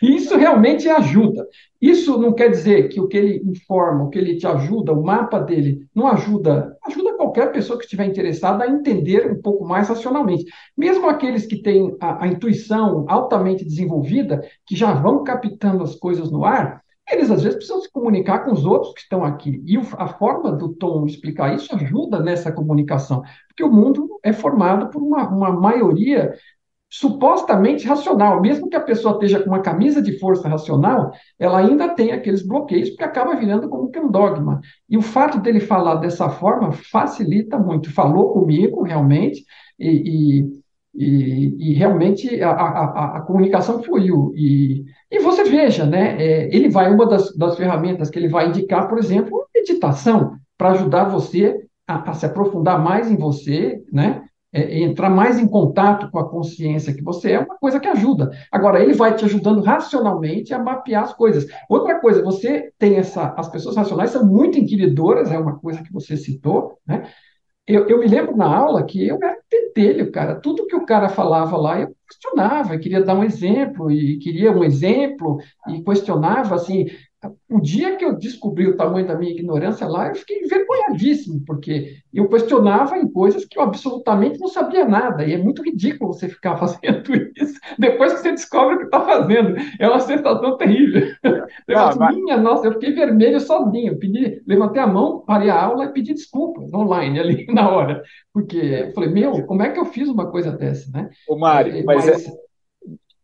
E isso realmente ajuda. Isso não quer dizer que o que ele informa, o que ele te ajuda, o mapa dele, não ajuda, ajuda qualquer pessoa que estiver interessada a entender um pouco mais racionalmente. Mesmo aqueles que têm a, a intuição altamente desenvolvida, que já vão captando as coisas no ar, eles às vezes precisam se comunicar com os outros que estão aqui. E a forma do Tom explicar isso ajuda nessa comunicação, porque o mundo é formado por uma, uma maioria supostamente racional. Mesmo que a pessoa esteja com uma camisa de força racional, ela ainda tem aqueles bloqueios, porque acaba virando como que um dogma. E o fato dele falar dessa forma facilita muito. Falou comigo, realmente, e, e e, e realmente a, a, a, comunicação fluiu. E, e você veja, né, é, ele vai, uma das, das ferramentas que ele vai indicar, por exemplo, meditação, para ajudar você a, a, se aprofundar mais em você, né, é, entrar mais em contato com a consciência que você é, uma coisa que ajuda. Agora, ele vai te ajudando racionalmente a mapear as coisas. Outra coisa, você tem essa. As pessoas racionais são muito inquiridoras, é uma coisa que você citou, né? Eu, eu me lembro na aula que eu era pentelho, cara. Tudo que o cara falava lá, eu questionava, queria dar um exemplo, e queria um exemplo, e questionava, assim, o dia que eu descobri o tamanho da minha ignorância lá, eu fiquei envergonhadíssimo, porque eu questionava em coisas que eu absolutamente não sabia nada, e é muito ridículo você ficar fazendo isso depois que você descobre o que está fazendo. É uma sensação terrível. Ah, mas... Minha nossa, eu fiquei vermelho sozinho, pedi, levantei a mão, parei a aula e pedi desculpas online ali na hora, porque eu falei, meu, como é que eu fiz uma coisa dessa, né? Ô, Mário, é, mas, mas... É...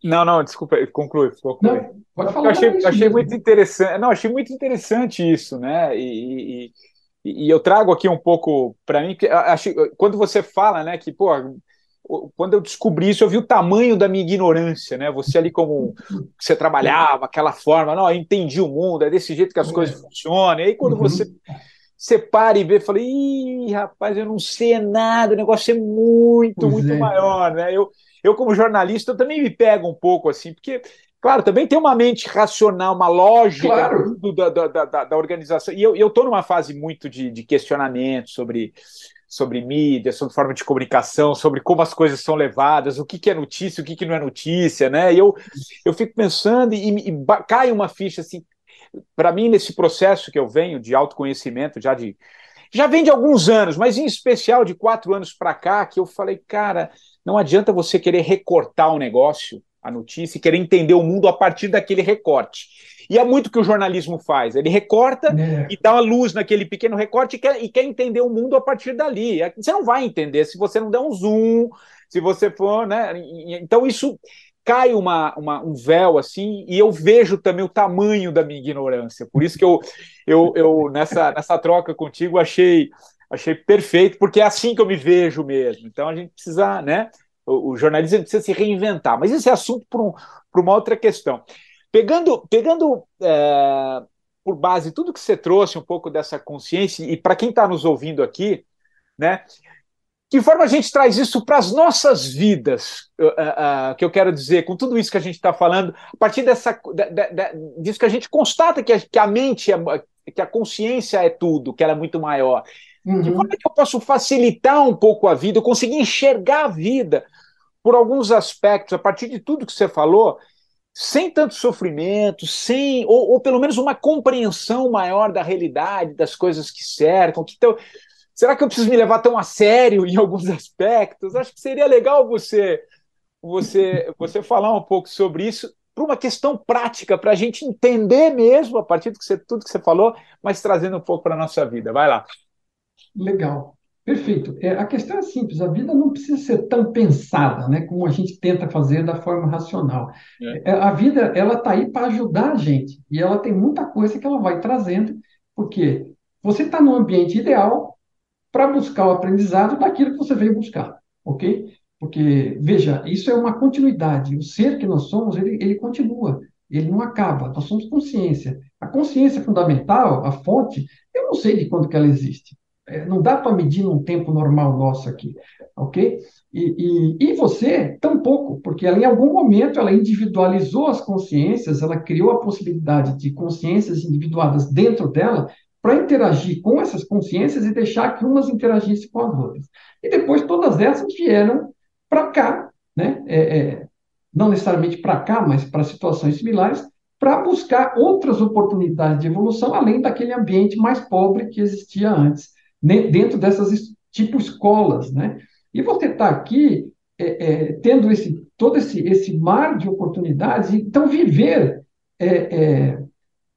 Não, não, desculpa, conclui, conclui. Não, pode falar. Eu achei, achei muito interessante. Não, achei muito interessante isso, né? E, e, e eu trago aqui um pouco para mim, que achei, quando você fala, né, que pô, quando eu descobri isso, eu vi o tamanho da minha ignorância, né? Você ali como você trabalhava, aquela forma, não, eu entendi o mundo, é desse jeito que as coisas funcionam. E aí quando uhum. você você para e vê, fala, ih, rapaz, eu não sei nada, o negócio é muito, pois muito é. maior, né? Eu, eu, como jornalista, eu também me pego um pouco assim, porque, claro, também tem uma mente racional, uma lógica claro. da, da, da, da, organização. E eu estou numa fase muito de, de questionamento sobre, sobre mídia, sobre forma de comunicação, sobre como as coisas são levadas, o que, que é notícia, o que, que não é notícia, né? E eu, eu fico pensando e, e cai uma ficha assim, para mim, nesse processo que eu venho de autoconhecimento, já de. Já vem de alguns anos, mas em especial de quatro anos para cá, que eu falei, cara, não adianta você querer recortar o negócio, a notícia, e querer entender o mundo a partir daquele recorte. E é muito o que o jornalismo faz. Ele recorta é. e dá uma luz naquele pequeno recorte e quer, e quer entender o mundo a partir dali. É, você não vai entender se você não der um zoom, se você for, né? Então isso cai uma, uma, um véu assim e eu vejo também o tamanho da minha ignorância. Por isso que eu, eu, eu nessa, nessa troca contigo achei achei perfeito, porque é assim que eu me vejo mesmo. Então a gente precisa, né? O, o jornalismo precisa se reinventar. Mas esse é assunto para um, uma outra questão. Pegando, pegando é, por base tudo que você trouxe, um pouco dessa consciência, e para quem está nos ouvindo aqui, né? Que forma a gente traz isso para as nossas vidas? Uh, uh, que eu quero dizer, com tudo isso que a gente está falando, a partir dessa, disso que a gente constata que a, que a mente, é, que a consciência é tudo, que ela é muito maior. Uhum. De forma que eu posso facilitar um pouco a vida, eu conseguir enxergar a vida por alguns aspectos, a partir de tudo que você falou, sem tanto sofrimento, sem ou, ou, pelo menos uma compreensão maior da realidade, das coisas que cercam. Que tão, será que eu preciso me levar tão a sério em alguns aspectos? Acho que seria legal você você você falar um pouco sobre isso para uma questão prática, para a gente entender mesmo a partir de tudo que você falou, mas trazendo um pouco para a nossa vida. Vai lá. Legal. Perfeito. É, a questão é simples, a vida não precisa ser tão pensada, né, como a gente tenta fazer da forma racional. É. é a vida, ela está aí para ajudar a gente, e ela tem muita coisa que ela vai trazendo, porque você está no ambiente ideal para buscar o aprendizado daquilo que você veio buscar, ok? Porque, veja, isso é uma continuidade. O ser que nós somos, ele, ele continua, ele não acaba. Nós somos consciência. A consciência fundamental, a fonte, eu não sei de quando que ela existe. É, não dá para medir num tempo normal nosso aqui, ok? E, e, e você, tampouco, porque ela, em algum momento ela individualizou as consciências, ela criou a possibilidade de consciências individuadas dentro dela para interagir com essas consciências e deixar que umas interagissem com as outras. E depois todas essas vieram para cá, né? É, é, não necessariamente para cá, mas para situações similares, para buscar outras oportunidades de evolução além daquele ambiente mais pobre que existia antes dentro dessas tipo escolas, né? E você está aqui é, é, tendo esse todo esse, esse mar de oportunidades, então viver é, é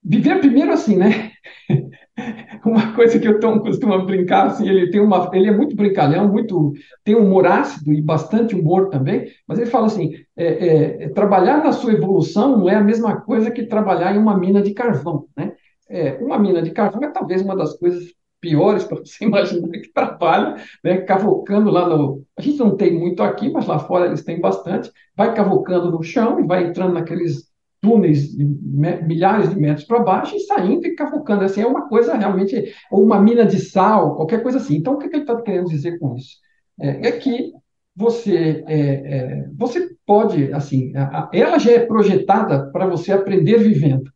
viver primeiro assim, né? uma coisa que eu Tom costuma brincar assim, ele tem uma, ele é muito brincalhão, muito tem um humor ácido e bastante humor também, mas ele fala assim, é, é, trabalhar na sua evolução não é a mesma coisa que trabalhar em uma mina de carvão, né? É, uma mina de carvão é talvez uma das coisas piores para você imaginar que trabalha, né, cavocando lá no. A gente não tem muito aqui, mas lá fora eles têm bastante. Vai cavocando no chão e vai entrando naqueles túneis de milhares de metros para baixo e saindo e cavocando. Assim, é uma coisa realmente. Ou uma mina de sal, qualquer coisa assim. Então, o que ele está querendo dizer com isso? É, é que você, é, é, você pode, assim, a, a, ela já é projetada para você aprender vivendo.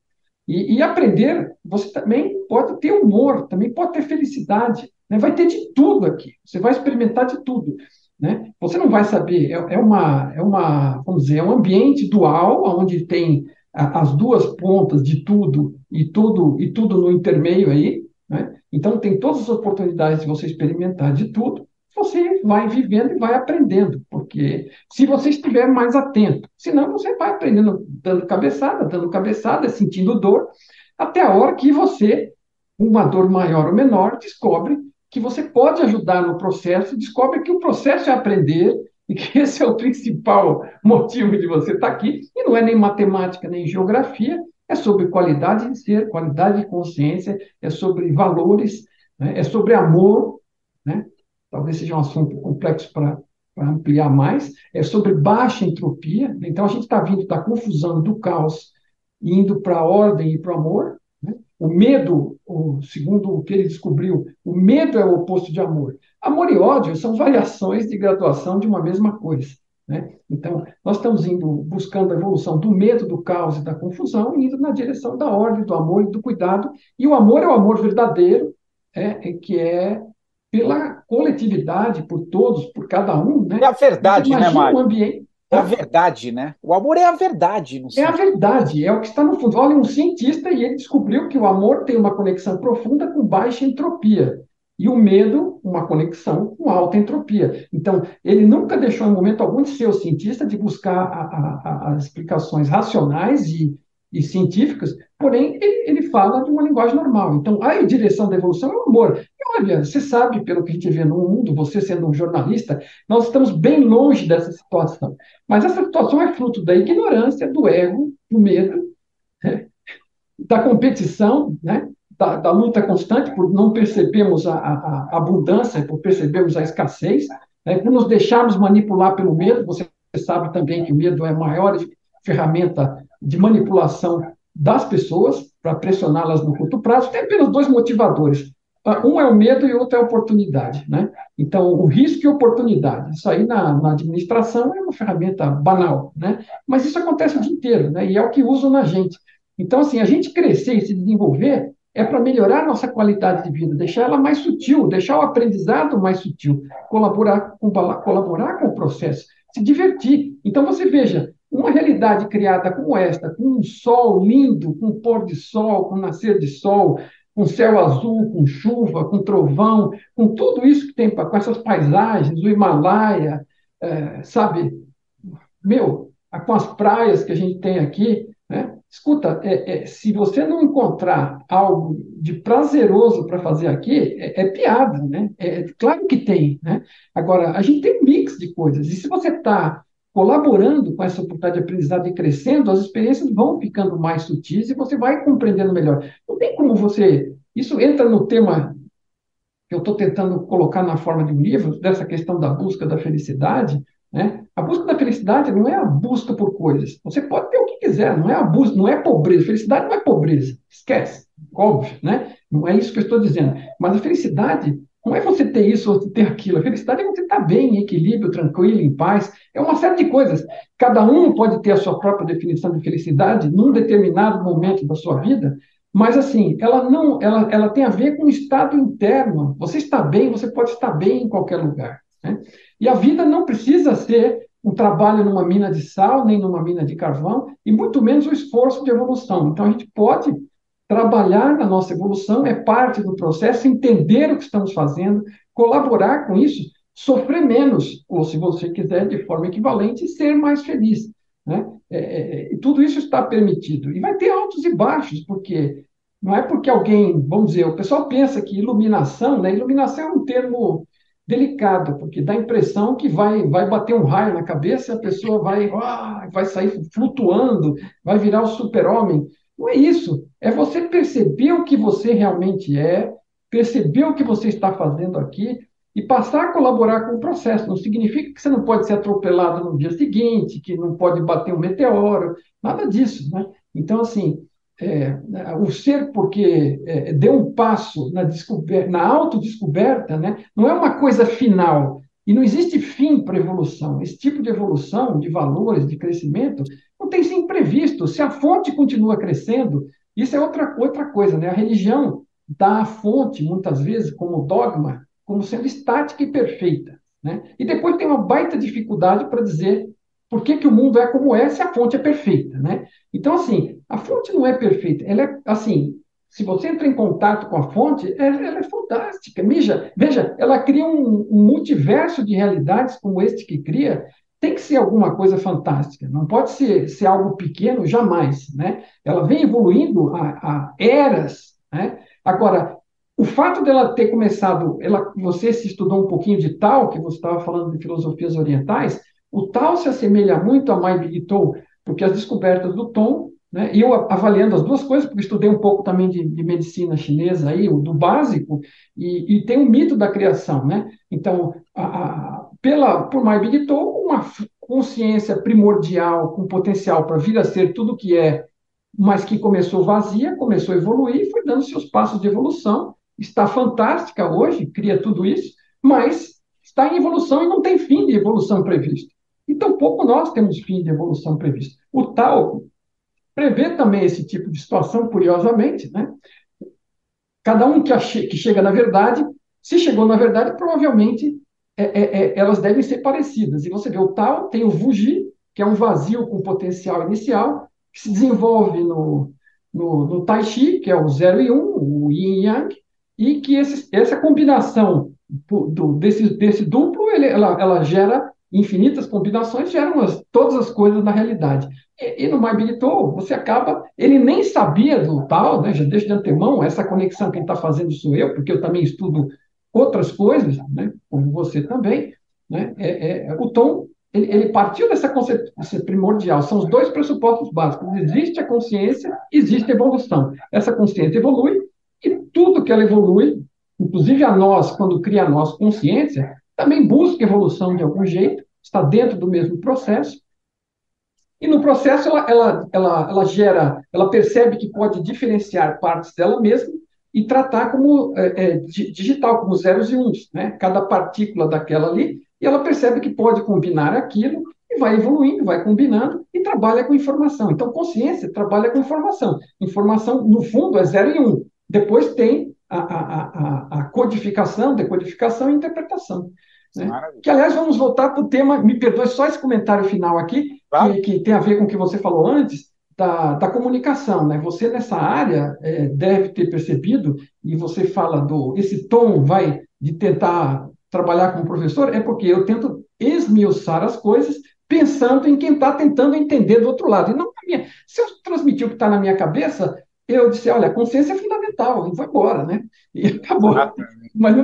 E, e, aprender, você também pode ter humor, também pode ter felicidade, né? vai ter de tudo aqui, você vai experimentar de tudo. Né? Você não vai saber, é, é, uma, é uma, vamos dizer, é um ambiente dual, onde tem a, as duas pontas de tudo e tudo e tudo no intermeio aí, né? então tem todas as oportunidades de você experimentar de tudo, você vai vivendo e vai aprendendo, porque se você estiver mais atento, senão você vai aprendendo dando cabeçada, dando cabeçada, sentindo dor, até a hora que você, uma dor maior ou menor, descobre que você pode ajudar no processo, descobre que o processo é aprender e que esse é o principal motivo de você estar aqui, e não é nem matemática, nem geografia, é sobre qualidade de ser, qualidade de consciência, é sobre valores, né? é sobre amor, né? talvez seja um assunto complexo para ampliar mais, é sobre baixa entropia. Então, a gente está vindo da confusão, do caos, indo para a ordem e para o amor. Né? O medo, o, segundo o que ele descobriu, o medo é o oposto de amor. Amor e ódio são variações de graduação de uma mesma coisa. Né? Então, nós estamos indo buscando a evolução do medo, do caos e da confusão, indo na direção da ordem, do amor e do cuidado. E o amor é o amor verdadeiro, é, é que é pela coletividade, por todos, por cada um. Né? É a verdade, né, Mário? Um ambiente... É a verdade, né? O amor é a verdade. é a verdade, é o que está no fundo. Olha, um cientista e ele descobriu que o amor tem uma conexão profunda com baixa entropia. E o medo, uma conexão com alta entropia. Então, ele nunca deixou em momento algum de ser o cientista, de buscar a, a, as explicações racionais e, e científicas, porém, ele, ele, fala de uma linguagem normal. Então, a direção da evolução é o amor. Olha, você sabe, pelo que a gente vê no mundo, você sendo um jornalista, nós estamos bem longe dessa situação. Mas essa situação é fruto da ignorância, do ego, do medo, né? da competição, né? da, da, luta constante, por não percebermos a, a, a abundância, por percebermos a escassez, né, por nos deixarmos manipular pelo medo. Você sabe também que o medo é a maior ferramenta de manipulação das pessoas para pressioná-las no curto prazo. Tem apenas dois motivadores. Ah, um é o medo e outro é a oportunidade. Né? Então, o risco e oportunidade. Isso aí na, na, administração é uma ferramenta banal, né? mas isso acontece o dia inteiro, né? e é o que usam na gente. Então, assim, a gente crescer e se desenvolver é para melhorar a nossa qualidade de vida, deixar ela mais sutil, deixar o aprendizado mais sutil, colaborar com, colaborar com o processo, se divertir. Então, você veja, uma realidade criada como esta, com um sol lindo, com um pôr de sol, com um nascer de sol, com céu azul, com chuva, com trovão, com tudo isso que tem, com essas paisagens, o Himalaia, é, sabe? Meu, com as praias que a gente tem aqui, né? Escuta, é, é, se você não encontrar algo de prazeroso para fazer aqui, é, é, piada, né? É, claro que tem, né? Agora, a gente tem um mix de coisas. E se você está colaborando com essa oportunidade de aprendizado e crescendo, as experiências vão ficando mais sutis e você vai compreendendo melhor. Não tem como você... Isso entra no tema que eu estou tentando colocar na forma de um livro, dessa questão da busca da felicidade, né? A busca da felicidade não é a busca por coisas. Você pode ter o que quiser, não é abuso, não é pobreza. Felicidade não é pobreza. Esquece, óbvio, né? Não é isso que eu estou dizendo. Mas a felicidade não é você ter isso ou ter aquilo. A felicidade é você estar bem, em equilíbrio, tranquilo, em paz. É uma série de coisas. Cada um pode ter a sua própria definição de felicidade num determinado momento da sua vida, mas assim, ela não, ela, ela tem a ver com o estado interno. Você está bem, você pode estar bem em qualquer lugar. Né? E a vida não precisa ser um trabalho numa mina de sal, nem numa mina de carvão, e muito menos o esforço de evolução. Então, a gente pode trabalhar na nossa evolução, é parte do processo, entender o que estamos fazendo, colaborar com isso, sofrer menos, ou se você quiser, de forma equivalente, ser mais feliz. Né? É, é, e tudo isso está permitido. E vai ter altos e baixos, porque não é porque alguém, vamos dizer, o pessoal pensa que iluminação, né? Iluminação é um termo delicado, porque dá a impressão que vai, vai bater um raio na cabeça a pessoa vai, ah, vai sair flutuando, vai virar o super-homem. Não é isso. É você perceber o que você realmente é, perceber o que você está fazendo aqui e passar a colaborar com o processo. Não significa que você não pode ser atropelado no dia seguinte, que não pode bater um meteoro, nada disso. Né? Então, assim, é, o ser porque é, deu um passo na, na autodescoberta, né, não é uma coisa final. E não existe fim para evolução. Esse tipo de evolução, de valores, de crescimento, não tem sim previsto. Se a fonte continua crescendo, isso é outra, outra coisa. Né? A religião dá a fonte, muitas vezes, como dogma, como sendo estática e perfeita. Né? E depois tem uma baita dificuldade para dizer por que, que o mundo é como é se a fonte é perfeita. Né? Então, assim, a fonte não é perfeita. Ela é, assim, se você entra em contato com a fonte, é, ela é fantástica. Veja, veja ela cria um, um, multiverso de realidades como este que cria. Tem que ser alguma coisa fantástica, não pode ser, ser algo pequeno, jamais. Né? Ela vem evoluindo a, a eras. Né? Agora, o fato dela ter começado, ela, você se estudou um pouquinho de Tao, que você estava falando de filosofias orientais, o Tao se assemelha muito a Mai Bigtou, porque as descobertas do Tom né? E eu avaliando as duas coisas, porque estudei um pouco também de, de medicina chinesa, aí, do básico, e, e, tem o mito da criação. Né? Então, a, a, pela, por Mai Bigtou, uma consciência primordial, com potencial para vir a ser tudo que é, mas que começou vazia, começou a evoluir e foi dando seus passos de evolução. Está fantástica hoje, cria tudo isso, mas está em evolução e não tem fim de evolução previsto. E tampouco nós temos fim de evolução previsto. O tal prevê também esse tipo de situação, curiosamente, né? Cada um que, que chega na verdade Se chegou na verdade, provavelmente é, é, é, elas devem ser parecidas. E você vê o tal, tem o Vuji, que é um vazio com potencial inicial, que se desenvolve no, no, no Tai Chi, que é o 0 e 1, um, o Yin Yang, e que esse, essa combinação do, do, desse, desse duplo, ele, ela, ela gera infinitas combinações, geram as, todas as coisas na realidade. E, e no Maibilitou, você acaba, ele nem sabia do tal, né, já deixa de antemão, essa conexão que ele está fazendo sou eu, porque eu também estudo outras coisas, né, como você também, né, é, é, o Tom, ele, ele partiu dessa concepção primordial, são os dois pressupostos básicos, existe a consciência, existe a evolução. Essa consciência evolui, e tudo que ela evolui, inclusive a nós, quando cria a nós consciência, também busca evolução de algum jeito, está dentro do mesmo processo, e no processo ela, ela, ela, ela gera, ela percebe que pode diferenciar partes dela mesma e tratar como é, é, digital, como zeros e uns, né? cada partícula daquela ali, e ela percebe que pode combinar aquilo e vai evoluindo, vai combinando e trabalha com informação. Então, consciência trabalha com informação. Informação, no fundo, é zero e um. Depois tem a, a, a, a codificação, decodificação e interpretação. Né? Que, aliás, vamos voltar para o tema, me perdoe só esse comentário final aqui, claro. que, que, tem a ver com o que você falou antes, da, da comunicação. Né? Você, nessa área, é, deve ter percebido, e você fala do. Esse tom vai de tentar trabalhar como professor, é porque eu tento esmiuçar as coisas pensando em quem está tentando entender do outro lado. E não a minha. Se eu transmitir o que está na minha cabeça, eu disse, olha, a consciência é fundamental, e foi embora, né? E acabou. Mas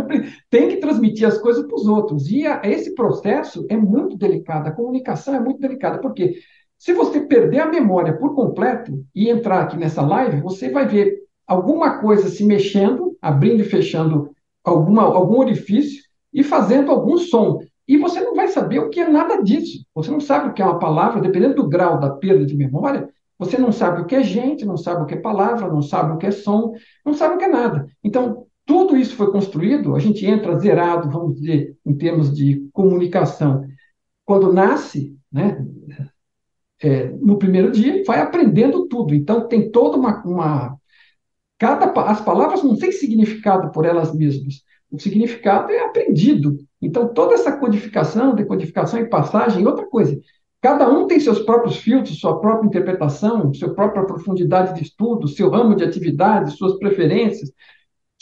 tem que transmitir as coisas para os outros. E a, esse processo é muito delicado, a comunicação é muito delicada, porque se você perder a memória por completo e entrar aqui nessa live, você vai ver alguma coisa se mexendo, abrindo e fechando alguma, algum orifício e fazendo algum som. E você não vai saber o que é nada disso. Você não sabe o que é uma palavra, dependendo do grau da perda de memória, você não sabe o que é gente, não sabe o que é palavra, não sabe o que é som, não sabe o que é nada. Então, tudo isso foi construído, a gente entra zerado, vamos dizer, em termos de comunicação. Quando nasce, né, é, no primeiro dia, vai aprendendo tudo. Então, tem toda uma. uma cada, as palavras não têm significado por elas mesmas. O significado é aprendido. Então, toda essa codificação, decodificação e passagem, outra coisa. Cada um tem seus próprios filtros, sua própria interpretação, sua própria profundidade de estudo, seu ramo de atividade, suas preferências,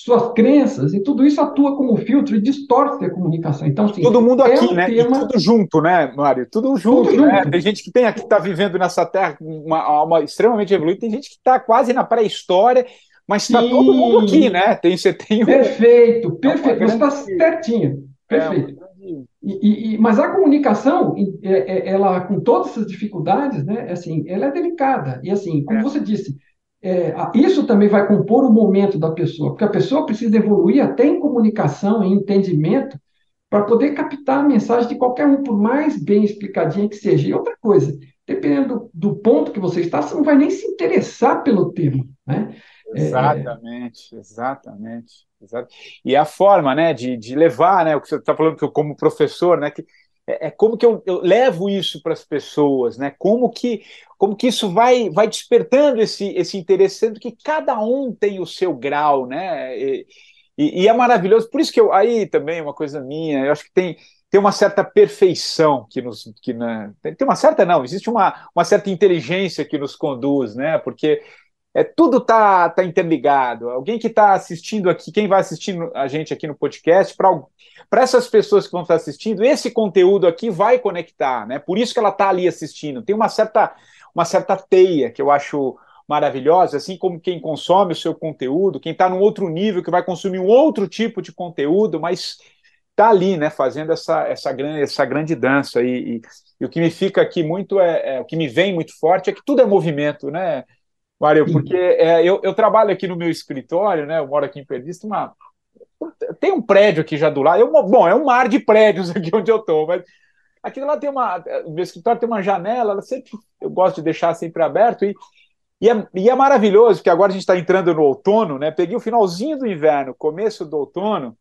suas crenças, e tudo isso atua como filtro e distorce a comunicação. Então, assim, todo mundo é aqui, um né? Tema... tudo junto, né, Mário? Tudo junto, tudo né? Junto. Tem gente que tem aqui está vivendo nessa terra uma, uma extremamente evoluída, tem gente que está quase na pré-história, mas está todo mundo aqui, né? Tem, você tem um... Perfeito, perfeito. Você está certinho. Perfeito. É, e, e, mas a comunicação, é, é, ela com todas essas dificuldades, né, assim, ela é delicada. E assim, como é. você disse, é, isso também vai compor o momento da pessoa, porque a pessoa precisa evoluir até em comunicação, em entendimento, para poder captar a mensagem de qualquer um, por mais bem explicadinha que seja. E outra coisa, dependendo do, do ponto que você está, você não vai nem se interessar pelo tema. Né? Exatamente, exatamente. Exato. E a forma, né, de, de levar, né, o que você está falando que eu, como professor, né, que é, é como que eu, eu levo isso para as pessoas, né, como que, como que isso vai, vai despertando esse, esse interesse, sendo que cada um tem o seu grau, né, e, e, e é maravilhoso. Por isso que eu, aí também uma coisa minha, eu acho que tem tem uma certa perfeição que nos que né, tem uma certa não existe uma, uma certa inteligência que nos conduz né porque é, tudo tá, tá interligado. Alguém que está assistindo aqui, quem vai assistindo a gente aqui no podcast, para essas pessoas que vão estar assistindo, esse conteúdo aqui vai conectar, né? Por isso que ela está ali assistindo. Tem uma certa, uma certa teia que eu acho maravilhosa, assim como quem consome o seu conteúdo, quem está num outro nível, que vai consumir um outro tipo de conteúdo, mas está ali, né, fazendo essa, essa, grande, essa grande dança. E, e, e o que me fica aqui muito, é, é, o que me vem muito forte é que tudo é movimento, né? Mário, porque é, eu, eu, trabalho aqui no meu escritório, né? Eu moro aqui em Perdiz, uma, tem um prédio aqui já do lado. Eu, bom, é um mar de prédios aqui onde eu estou, mas aqui lá tem uma. Meu escritório tem uma janela, ela sempre, eu gosto de deixar sempre aberto e, e, é, e é maravilhoso, porque agora a gente está entrando no outono, né? Peguei o finalzinho do inverno, começo do outono.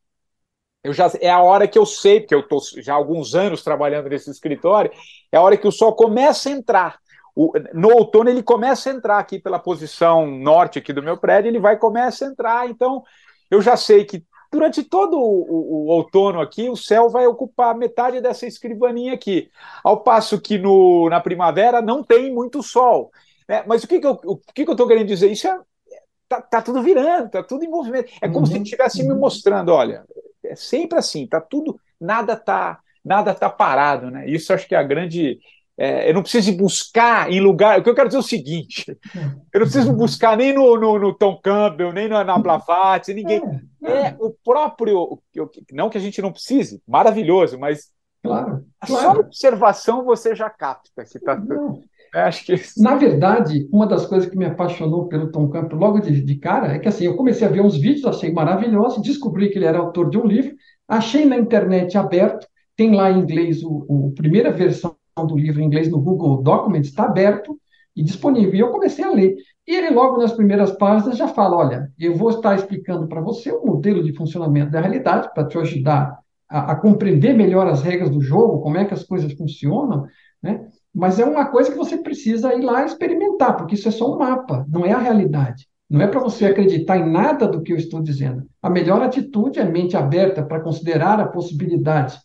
Eu já, é a hora que eu sei, porque eu estou já há alguns anos trabalhando nesse escritório, é a hora que o sol começa a entrar. O, no outono ele começa a entrar aqui pela posição norte aqui do meu prédio, ele vai começa a entrar, então eu já sei que durante todo o, o, o, outono aqui, o céu vai ocupar metade dessa escrivaninha aqui. Ao passo que no, na primavera não tem muito sol. Né? Mas o que, que eu estou que querendo dizer? Isso é, tá, tá, tudo virando, tá tudo em movimento. É como uhum. se estivesse me mostrando, olha, é sempre assim, tá tudo, nada tá, nada tá parado, né? Isso acho que é a grande é, eu não preciso buscar em lugar. O que eu quero dizer é o seguinte: eu não preciso buscar nem no, no, no Tom Campbell, nem na, na Blavatsky, ninguém. É, é, o próprio. Não que a gente não precise, maravilhoso, mas claro, claro. só observação você já capta que está é, acho que... Na verdade, uma das coisas que me apaixonou pelo Tom Campbell logo de, de, cara é que assim, eu comecei a ver uns vídeos, achei maravilhoso, descobri que ele era autor de um livro, achei na internet aberto, tem lá em inglês o, o primeira versão do livro em inglês no Google Documents, está aberto e disponível. E eu comecei a ler. E ele, logo nas primeiras páginas, já fala: olha, eu vou estar explicando para você o modelo de funcionamento da realidade, para te ajudar a, a, compreender melhor as regras do jogo, como é que as coisas funcionam, né? Mas é uma coisa que você precisa ir lá experimentar, porque isso é só um mapa, não é a realidade. Não é para você acreditar em nada do que eu estou dizendo. A melhor atitude é mente aberta para considerar a possibilidade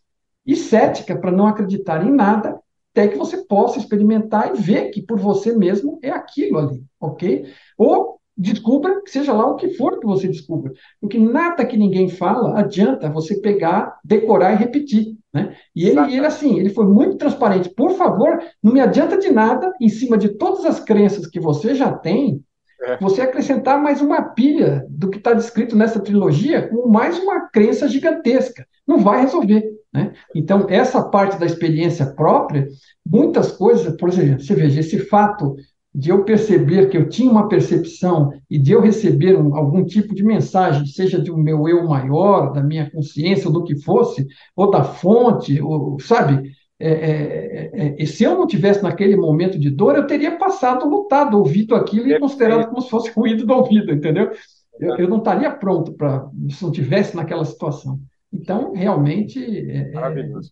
e cética para não acreditar em nada até que você possa experimentar e ver que por você mesmo é aquilo ali, ok? Ou descubra seja lá o que for que você descubra, porque nada que ninguém fala adianta você pegar, decorar e repetir, né? E ele, ele assim, ele foi muito transparente. Por favor, não me adianta de nada em cima de todas as crenças que você já tem, é. você acrescentar mais uma pilha do que está descrito nessa trilogia com mais uma crença gigantesca. Não vai resolver. Né? Então, essa parte da experiência própria, muitas coisas, por exemplo, você veja, esse fato de eu perceber que eu tinha uma percepção e de eu receber um, algum tipo de mensagem, seja do meu eu maior, da minha consciência, ou do que fosse, ou da fonte, ou, sabe? É, é, é, se eu não tivesse naquele momento de dor, eu teria passado, lutado, ouvido aquilo e considerado como se fosse ruído do ouvido, entendeu? Eu, eu não estaria pronto para se não tivesse naquela situação. Então, realmente. É, é, Maravilhoso.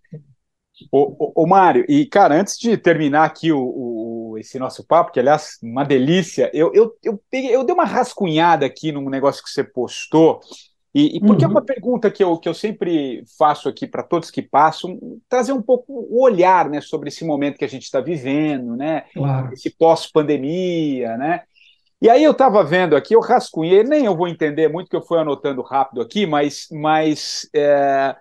Ô, Mário, e cara, antes de terminar aqui o, o, esse nosso papo, que aliás, uma delícia, eu, eu, eu, peguei, eu dei uma rascunhada aqui num negócio que você postou, e, e porque uhum. é uma pergunta que eu, que eu sempre faço aqui para todos que passam, trazer um pouco o olhar né, sobre esse momento que a gente está vivendo, né? Claro. Esse pós-pandemia, né? E aí eu estava vendo aqui, eu rascunhei, nem eu vou entender muito, que eu fui anotando rápido aqui, mas, mas é,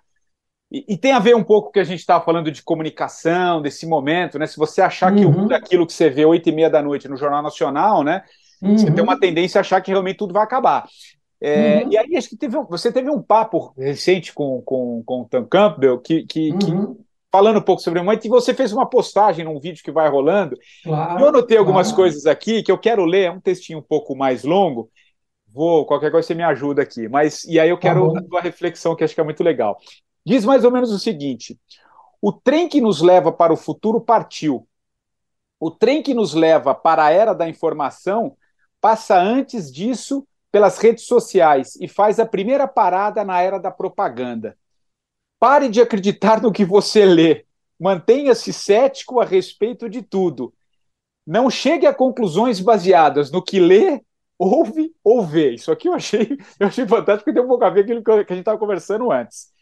e, e, tem a ver um pouco com o que a gente estava falando de comunicação, desse momento, né? Se você achar que uhum. aquilo que você vê oito e meia da noite no Jornal Nacional, né? Uhum. Você tem uma tendência a achar que realmente tudo vai acabar. É, uhum. E aí acho que teve, você teve um papo recente com, com, com o Tom Campbell que, que, que uhum falando um pouco sobre o momento, e você fez uma postagem num vídeo que vai rolando. Claro, eu anotei algumas claro. coisas aqui que eu quero ler, é um textinho um pouco mais longo. Vou, qualquer coisa você me ajuda aqui. Mas e aí eu tá quero tá a tua reflexão, que acho que é muito legal. Diz mais ou menos o seguinte: o trem que nos leva para o futuro partiu. O trem que nos leva para a era da informação passa antes disso pelas redes sociais e faz a primeira parada na era da propaganda. Pare de acreditar no que você lê. Mantenha-se cético a respeito de tudo. Não chegue a conclusões baseadas no que lê, ouve ou vê. Isso aqui eu achei, eu achei fantástico, porque tem um pouco a ver aquilo que a gente estava conversando antes.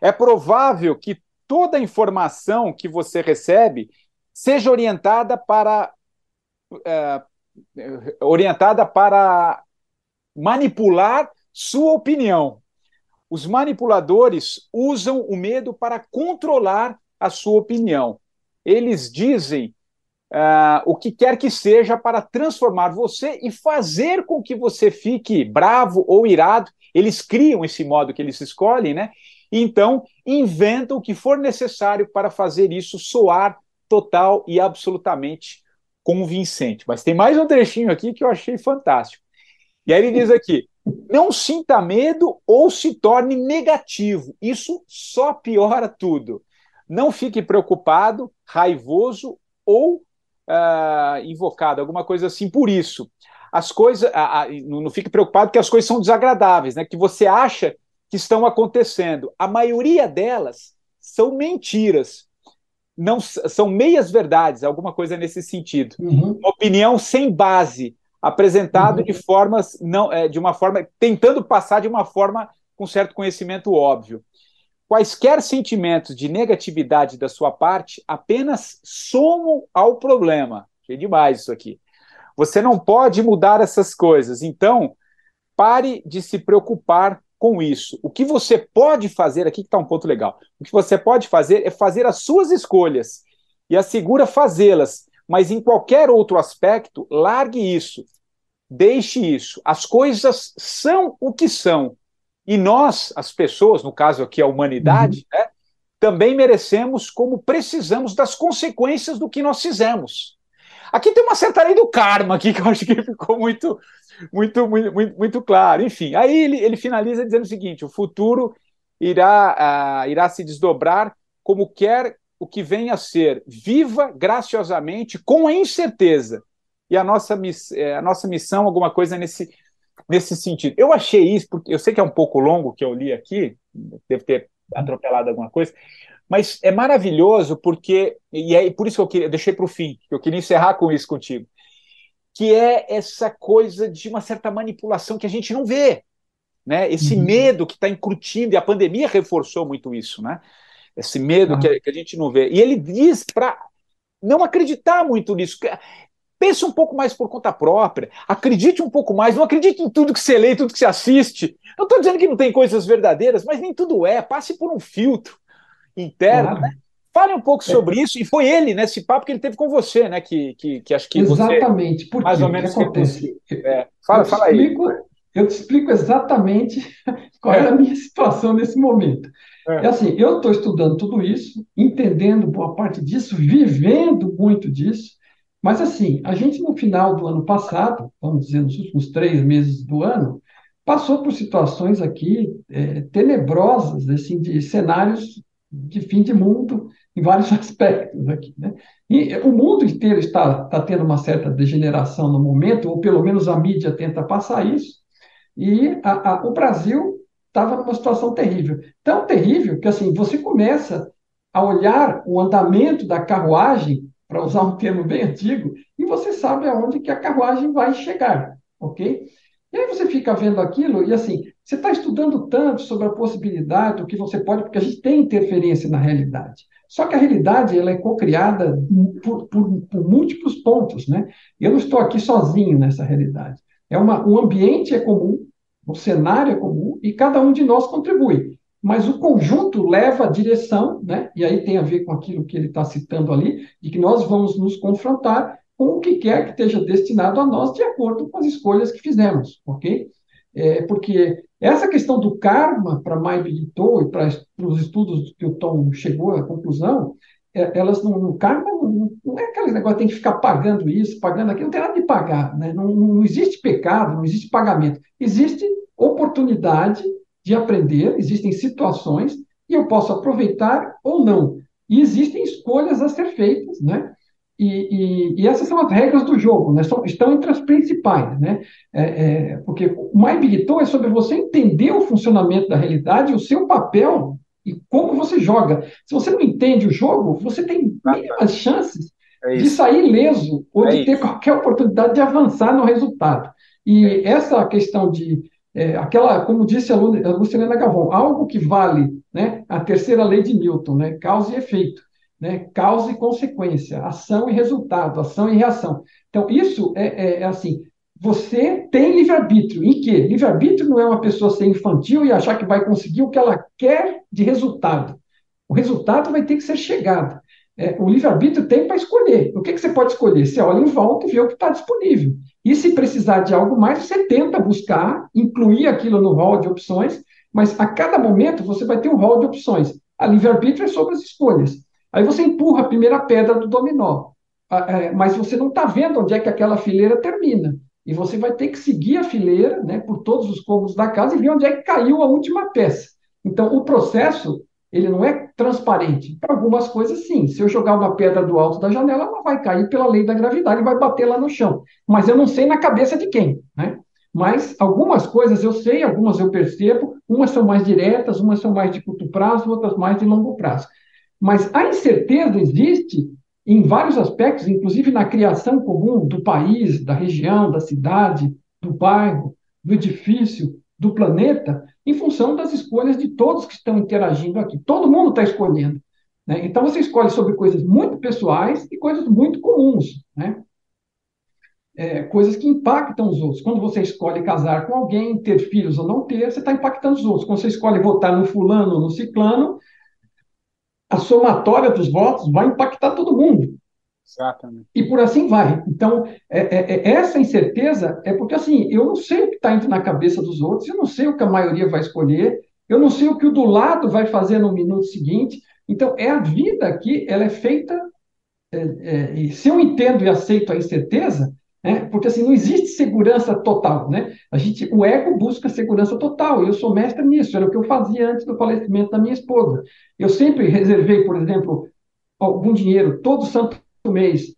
É provável que toda a informação que você recebe seja orientada para é, orientada para manipular sua opinião os manipuladores usam o medo para controlar a sua opinião. Eles dizem uh, o que quer que seja para transformar você e fazer com que você fique bravo ou irado. Eles criam esse modo que eles escolhem, né? Então, inventam o que for necessário para fazer isso soar total e absolutamente convincente. Mas tem mais um trechinho aqui que eu achei fantástico. E aí ele diz aqui: não sinta medo ou se torne negativo. Isso só piora tudo. Não fique preocupado, raivoso ou uh, invocado, alguma coisa assim por isso. As coisas, uh, uh, não, não fique preocupado que as coisas são desagradáveis, né? Que você acha que estão acontecendo. A maioria delas são mentiras. Não são meias verdades, alguma coisa nesse sentido. Uhum. Uma opinião sem base, apresentado uhum. de formas não é, de uma forma tentando passar de uma forma com certo conhecimento óbvio. Quaisquer sentimentos de negatividade da sua parte apenas somam ao problema. É demais isso aqui. Você não pode mudar essas coisas. Então, pare de se preocupar com isso. O que você pode fazer, aqui que está um ponto legal, o que você pode fazer é fazer as suas escolhas e assegura fazê-las, mas em qualquer outro aspecto, largue isso, deixe isso. As coisas são o que são. E nós, as pessoas, no caso aqui a humanidade, uhum. né, também merecemos como precisamos das consequências do que nós fizemos. Aqui tem uma certa lei do karma aqui que eu acho que ficou muito muito, muito, muito, muito claro. Enfim, aí ele, ele finaliza dizendo o seguinte: o futuro irá, uh, irá se desdobrar como quer o que venha a ser, viva graciosamente com a incerteza. E a nossa, é, a nossa missão, alguma coisa nesse, nesse sentido. Eu achei isso, porque eu sei que é um pouco longo que eu li aqui, deve ter atropelado alguma coisa, mas é maravilhoso porque, e é por isso que eu queria, deixei para o fim, que eu queria encerrar com isso contigo que é essa coisa de uma certa manipulação que a gente não vê. Né? Esse uhum. medo que está incutindo, e a pandemia reforçou muito isso, né? esse medo uhum. que, que, a gente não vê. E ele diz para não acreditar muito nisso. Pense um pouco mais por conta própria, acredite um pouco mais, não acredite em tudo que você lê, tudo que você assiste. Não estou dizendo que não tem coisas verdadeiras, mas nem tudo é. Passe por um filtro interno, claro. né? Fale um pouco é. sobre é. isso, e foi ele, nesse papo que ele teve com você, né? Que, que, que acho que Exatamente, você, porque mais ou menos que acontece. É. Fala, eu fala explico, aí. Eu te explico exatamente qual é. a minha situação nesse momento. É, é assim, eu estou estudando tudo isso, entendendo boa parte disso, vivendo muito disso, mas assim, a gente no final do ano passado, vamos dizer, nos últimos três meses do ano, passou por situações aqui é, tenebrosas, assim, de cenários de fim de mundo, em vários aspectos aqui. Né? E o mundo inteiro está, está tendo uma certa degeneração no momento, ou pelo menos a mídia tenta passar isso, e a, a, o Brasil estava numa situação terrível. Tão terrível que assim, você começa a olhar o andamento da carruagem, para usar um termo bem antigo, e você sabe aonde que a carruagem vai chegar, ok? E aí você fica vendo aquilo e assim, você está estudando tanto sobre a possibilidade do que você pode, porque a gente tem interferência na realidade. Só que a realidade ela é cocriada por, por, por múltiplos pontos, né? Eu não estou aqui sozinho nessa realidade. É uma, o ambiente é comum, o cenário é comum e cada um de nós contribui. Mas o conjunto leva a direção, né? E aí tem a ver com aquilo que ele está citando ali, de que nós vamos nos confrontar com o que quer que esteja destinado a nós de acordo com as escolhas que fizemos, ok? É, porque essa questão do karma para Mai Bigito e para os estudos que o Tom chegou à conclusão, é, elas não, no karma não, não, é aquele negócio tem que ficar pagando isso, pagando aquilo, não tem nada de pagar, né? não, não existe pecado, não existe pagamento, existe oportunidade de aprender, existem situações e eu posso aproveitar ou não. E existem escolhas a ser feitas, né? E, e, e, essas são as regras do jogo, né? São, estão entre as principais, né? É, é, porque o My Big Toe é sobre você entender o funcionamento da realidade, o seu papel e como você joga. Se você não entende o jogo, você tem mínimas chances é de sair leso ou é de ter qualquer oportunidade de avançar no resultado. E é essa questão de é, aquela, como disse a Lucilena Galvão, algo que vale, né? A terceira lei de Newton, né? Causa e efeito né? causa e consequência, ação e resultado, ação e reação. Então, isso é, é, é assim: você tem livre-arbítrio. Em que? Livre-arbítrio não é uma pessoa ser infantil e achar que vai conseguir o que ela quer de resultado. O resultado vai ter que ser chegado. É, o livre-arbítrio tem para escolher. O que, que você pode escolher? Você olha em volta e vê o que está disponível. E se precisar de algo mais, você tenta buscar, incluir aquilo no rol de opções, mas a cada momento você vai ter um rol de opções. A livre-arbítrio é sobre as escolhas. Aí você empurra a primeira pedra do dominó, ah, é, mas você não está vendo onde é que aquela fileira termina. E você vai ter que seguir a fileira né, por todos os cômodos da casa e ver onde é que caiu a última peça. Então, o processo ele não é transparente. Para algumas coisas, sim. Se eu jogar uma pedra do alto da janela, ela vai cair pela lei da gravidade e vai bater lá no chão. Mas eu não sei na cabeça de quem. Né? Mas algumas coisas eu sei, algumas eu percebo. Umas são mais diretas, umas são mais de curto prazo, outras mais de longo prazo. Mas a incerteza existe em vários aspectos, inclusive na criação comum do país, da região, da cidade, do bairro, do edifício, do planeta, em função das escolhas de todos que estão interagindo aqui. Todo mundo está escolhendo. Né? Então, você escolhe sobre coisas muito pessoais e coisas muito comuns. Né? É, coisas que impactam os outros. Quando você escolhe casar com alguém, ter filhos ou não ter, você está impactando os outros. Quando você escolhe votar no fulano ou no ciclano, a somatória dos votos vai impactar todo mundo. Exatamente. E por assim vai. Então, é, é, é, essa incerteza é porque, assim, eu não sei o que está indo na cabeça dos outros, eu não sei o que a maioria vai escolher, eu não sei o que o do lado vai fazer no minuto seguinte. Então, é a vida aqui, ela é feita. É, é, e se eu entendo e aceito a incerteza, né, porque assim não existe segurança total, né? A gente, o ego busca segurança total. Eu sou mestre nisso. Era o que eu fazia antes do falecimento da minha esposa. Eu sempre reservei, por exemplo, algum dinheiro todo santo mês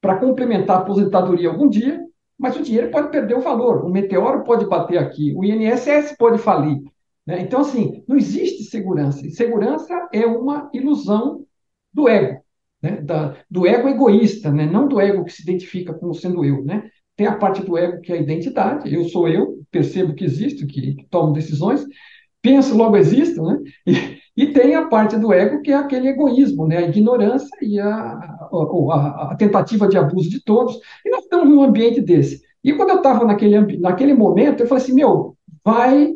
para complementar a aposentadoria algum dia, mas o dinheiro pode perder o valor, o meteoro pode bater aqui, o INSS pode falir. Né? Então, assim, não existe segurança. E segurança é uma ilusão do ego, né? da, do ego egoísta, né? não do ego que se identifica como sendo eu. Né? Tem a parte do ego que é a identidade, eu sou eu, percebo que existo, que, que tomo decisões, penso, logo existo, né? E, e tem a parte do ego, que é aquele egoísmo, né? a ignorância e a, a, a tentativa de abuso de todos. E nós estamos num ambiente desse. E quando eu estava naquele, naquele momento, eu falei assim: meu, vai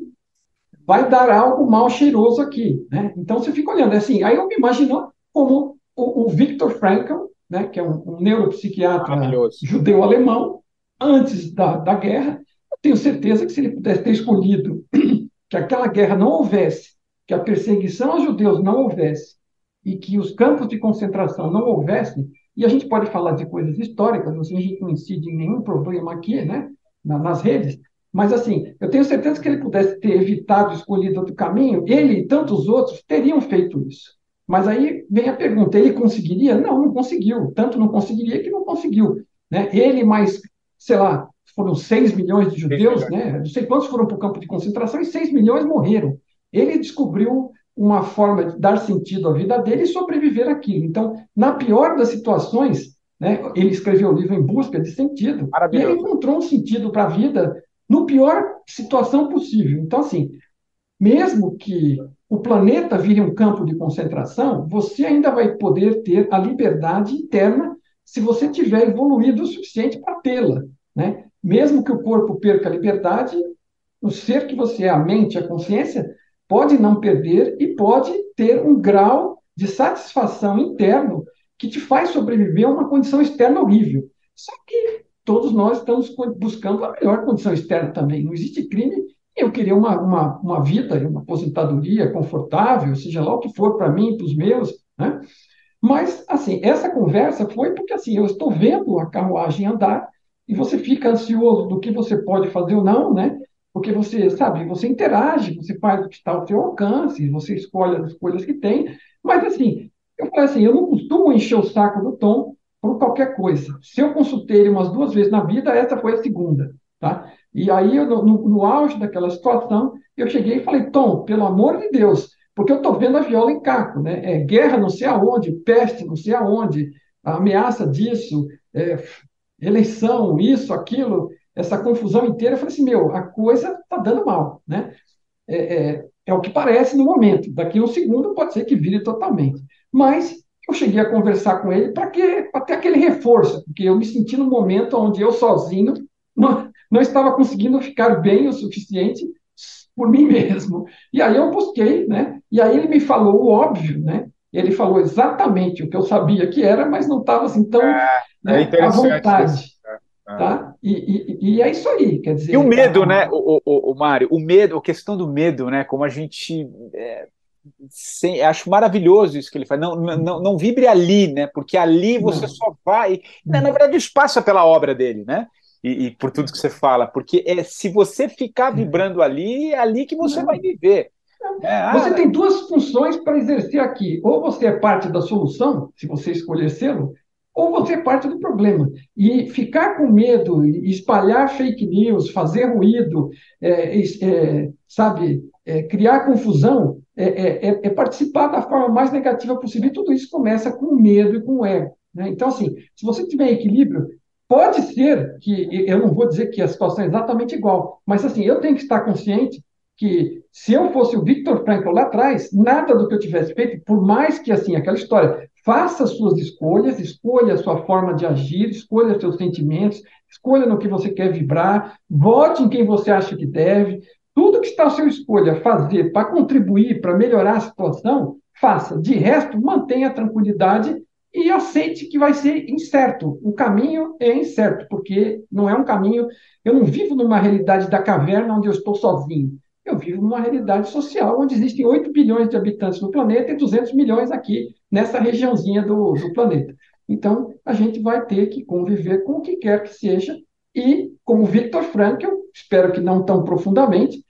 vai dar algo mal cheiroso aqui. Né? Então você fica olhando. Assim, aí eu me imagino como o, o Viktor Frankl, né, que é um, um neuropsiquiatra judeu-alemão, antes da, da guerra, eu tenho certeza que se ele pudesse ter escolhido que aquela guerra não houvesse que a perseguição aos judeus não houvesse e que os campos de concentração não houvessem, e a gente pode falar de coisas históricas, assim, a gente não incide em nenhum problema aqui, né, nas redes, mas assim, eu tenho certeza que ele pudesse ter evitado, escolhido outro caminho, ele e tantos outros teriam feito isso. Mas aí vem a pergunta, ele conseguiria? Não, não conseguiu. Tanto não conseguiria que não conseguiu. Né? Ele mais, sei lá, foram 6 milhões de judeus, né? não sei quantos foram para o campo de concentração, e 6 milhões morreram ele descobriu uma forma de dar sentido à vida dele e sobreviver aquilo. Então, na pior das situações, né, ele escreveu o livro Em Busca de Sentido, e ele encontrou um sentido para a vida no pior situação possível. Então, assim, mesmo que o planeta vire um campo de concentração, você ainda vai poder ter a liberdade interna se você tiver evoluído o suficiente para tê-la. Né? Mesmo que o corpo perca a liberdade, o ser que você é, a mente, a consciência, pode não perder e pode ter um grau de satisfação interno que te faz sobreviver a uma condição externa horrível. Só que todos nós estamos buscando a melhor condição externa também. Não existe crime. Eu queria uma, uma, uma vida, uma aposentadoria confortável, seja lá o que for para mim, para os meus. Né? Mas, assim, essa conversa foi porque assim, eu estou vendo a carruagem andar e você fica ansioso do que você pode fazer ou não, né? Porque você, sabe, você interage, você faz o que está ao seu alcance, você escolhe as escolhas que tem, mas assim, eu falei assim, eu não costumo encher o saco do Tom por qualquer coisa. Se eu consultei ele umas duas vezes na vida, essa foi a segunda, tá? E aí, eu, no, no auge daquela situação, eu cheguei e falei, Tom, pelo amor de Deus, porque eu estou vendo a viola em caco, né? É guerra não sei aonde, peste não sei aonde, ameaça disso, é, eleição, isso, aquilo, essa confusão inteira, eu falei assim, meu, a coisa está dando mal, né? É, é, é, o que parece no momento. Daqui a um segundo pode ser que vire totalmente. Mas eu cheguei a conversar com ele para ter aquele reforço, porque eu me senti num momento onde eu sozinho não, não estava conseguindo ficar bem o suficiente por mim mesmo. E aí eu busquei, né? E aí ele me falou o óbvio, né? Ele falou exatamente o que eu sabia que era, mas não estava assim tão é, né, à vontade. Tá? E, e, e, é isso aí, quer dizer. E o medo, né, o, o, o Mário, o medo, a questão do medo, né? Como a gente. É, sem, acho maravilhoso isso que ele faz. Não, não, não vibre ali, né? Porque ali você não. só vai. Né, na verdade, o espaço é pela obra dele, né? E, e, por tudo que você fala. Porque é, se você ficar vibrando ali, é ali que você não. vai viver. É, você ah, tem duas funções para exercer aqui. Ou você é parte da solução, se você escolher sê-lo, ou você é parte do problema. E ficar com medo, espalhar fake news, fazer ruído, é, é, sabe, é, criar confusão, é, é, é, é, participar da forma mais negativa possível. E tudo isso começa com medo e com ego. Né? Então, assim, se você tiver equilíbrio, pode ser que, eu não vou dizer que a situação é exatamente igual, mas assim, eu tenho que estar consciente que se eu fosse o Victor Frankl lá atrás, nada do que eu tivesse feito, por mais que assim, aquela história, faça suas escolhas, escolha a sua forma de agir, escolha seus sentimentos, escolha no que você quer vibrar, vote em quem você acha que deve, tudo que está à sua escolha fazer para contribuir, para melhorar a situação, faça. De resto, mantenha a tranquilidade e aceite que vai ser incerto. O caminho é incerto, porque não é um caminho. Eu não vivo numa realidade da caverna onde eu estou sozinho. Eu vivo numa realidade social onde existem 8 bilhões de habitantes no planeta e 200 milhões aqui nessa regiãozinha do, do planeta. Então, a gente vai ter que conviver com o que quer que seja e, como Victor Frankl, espero que não tão profundamente,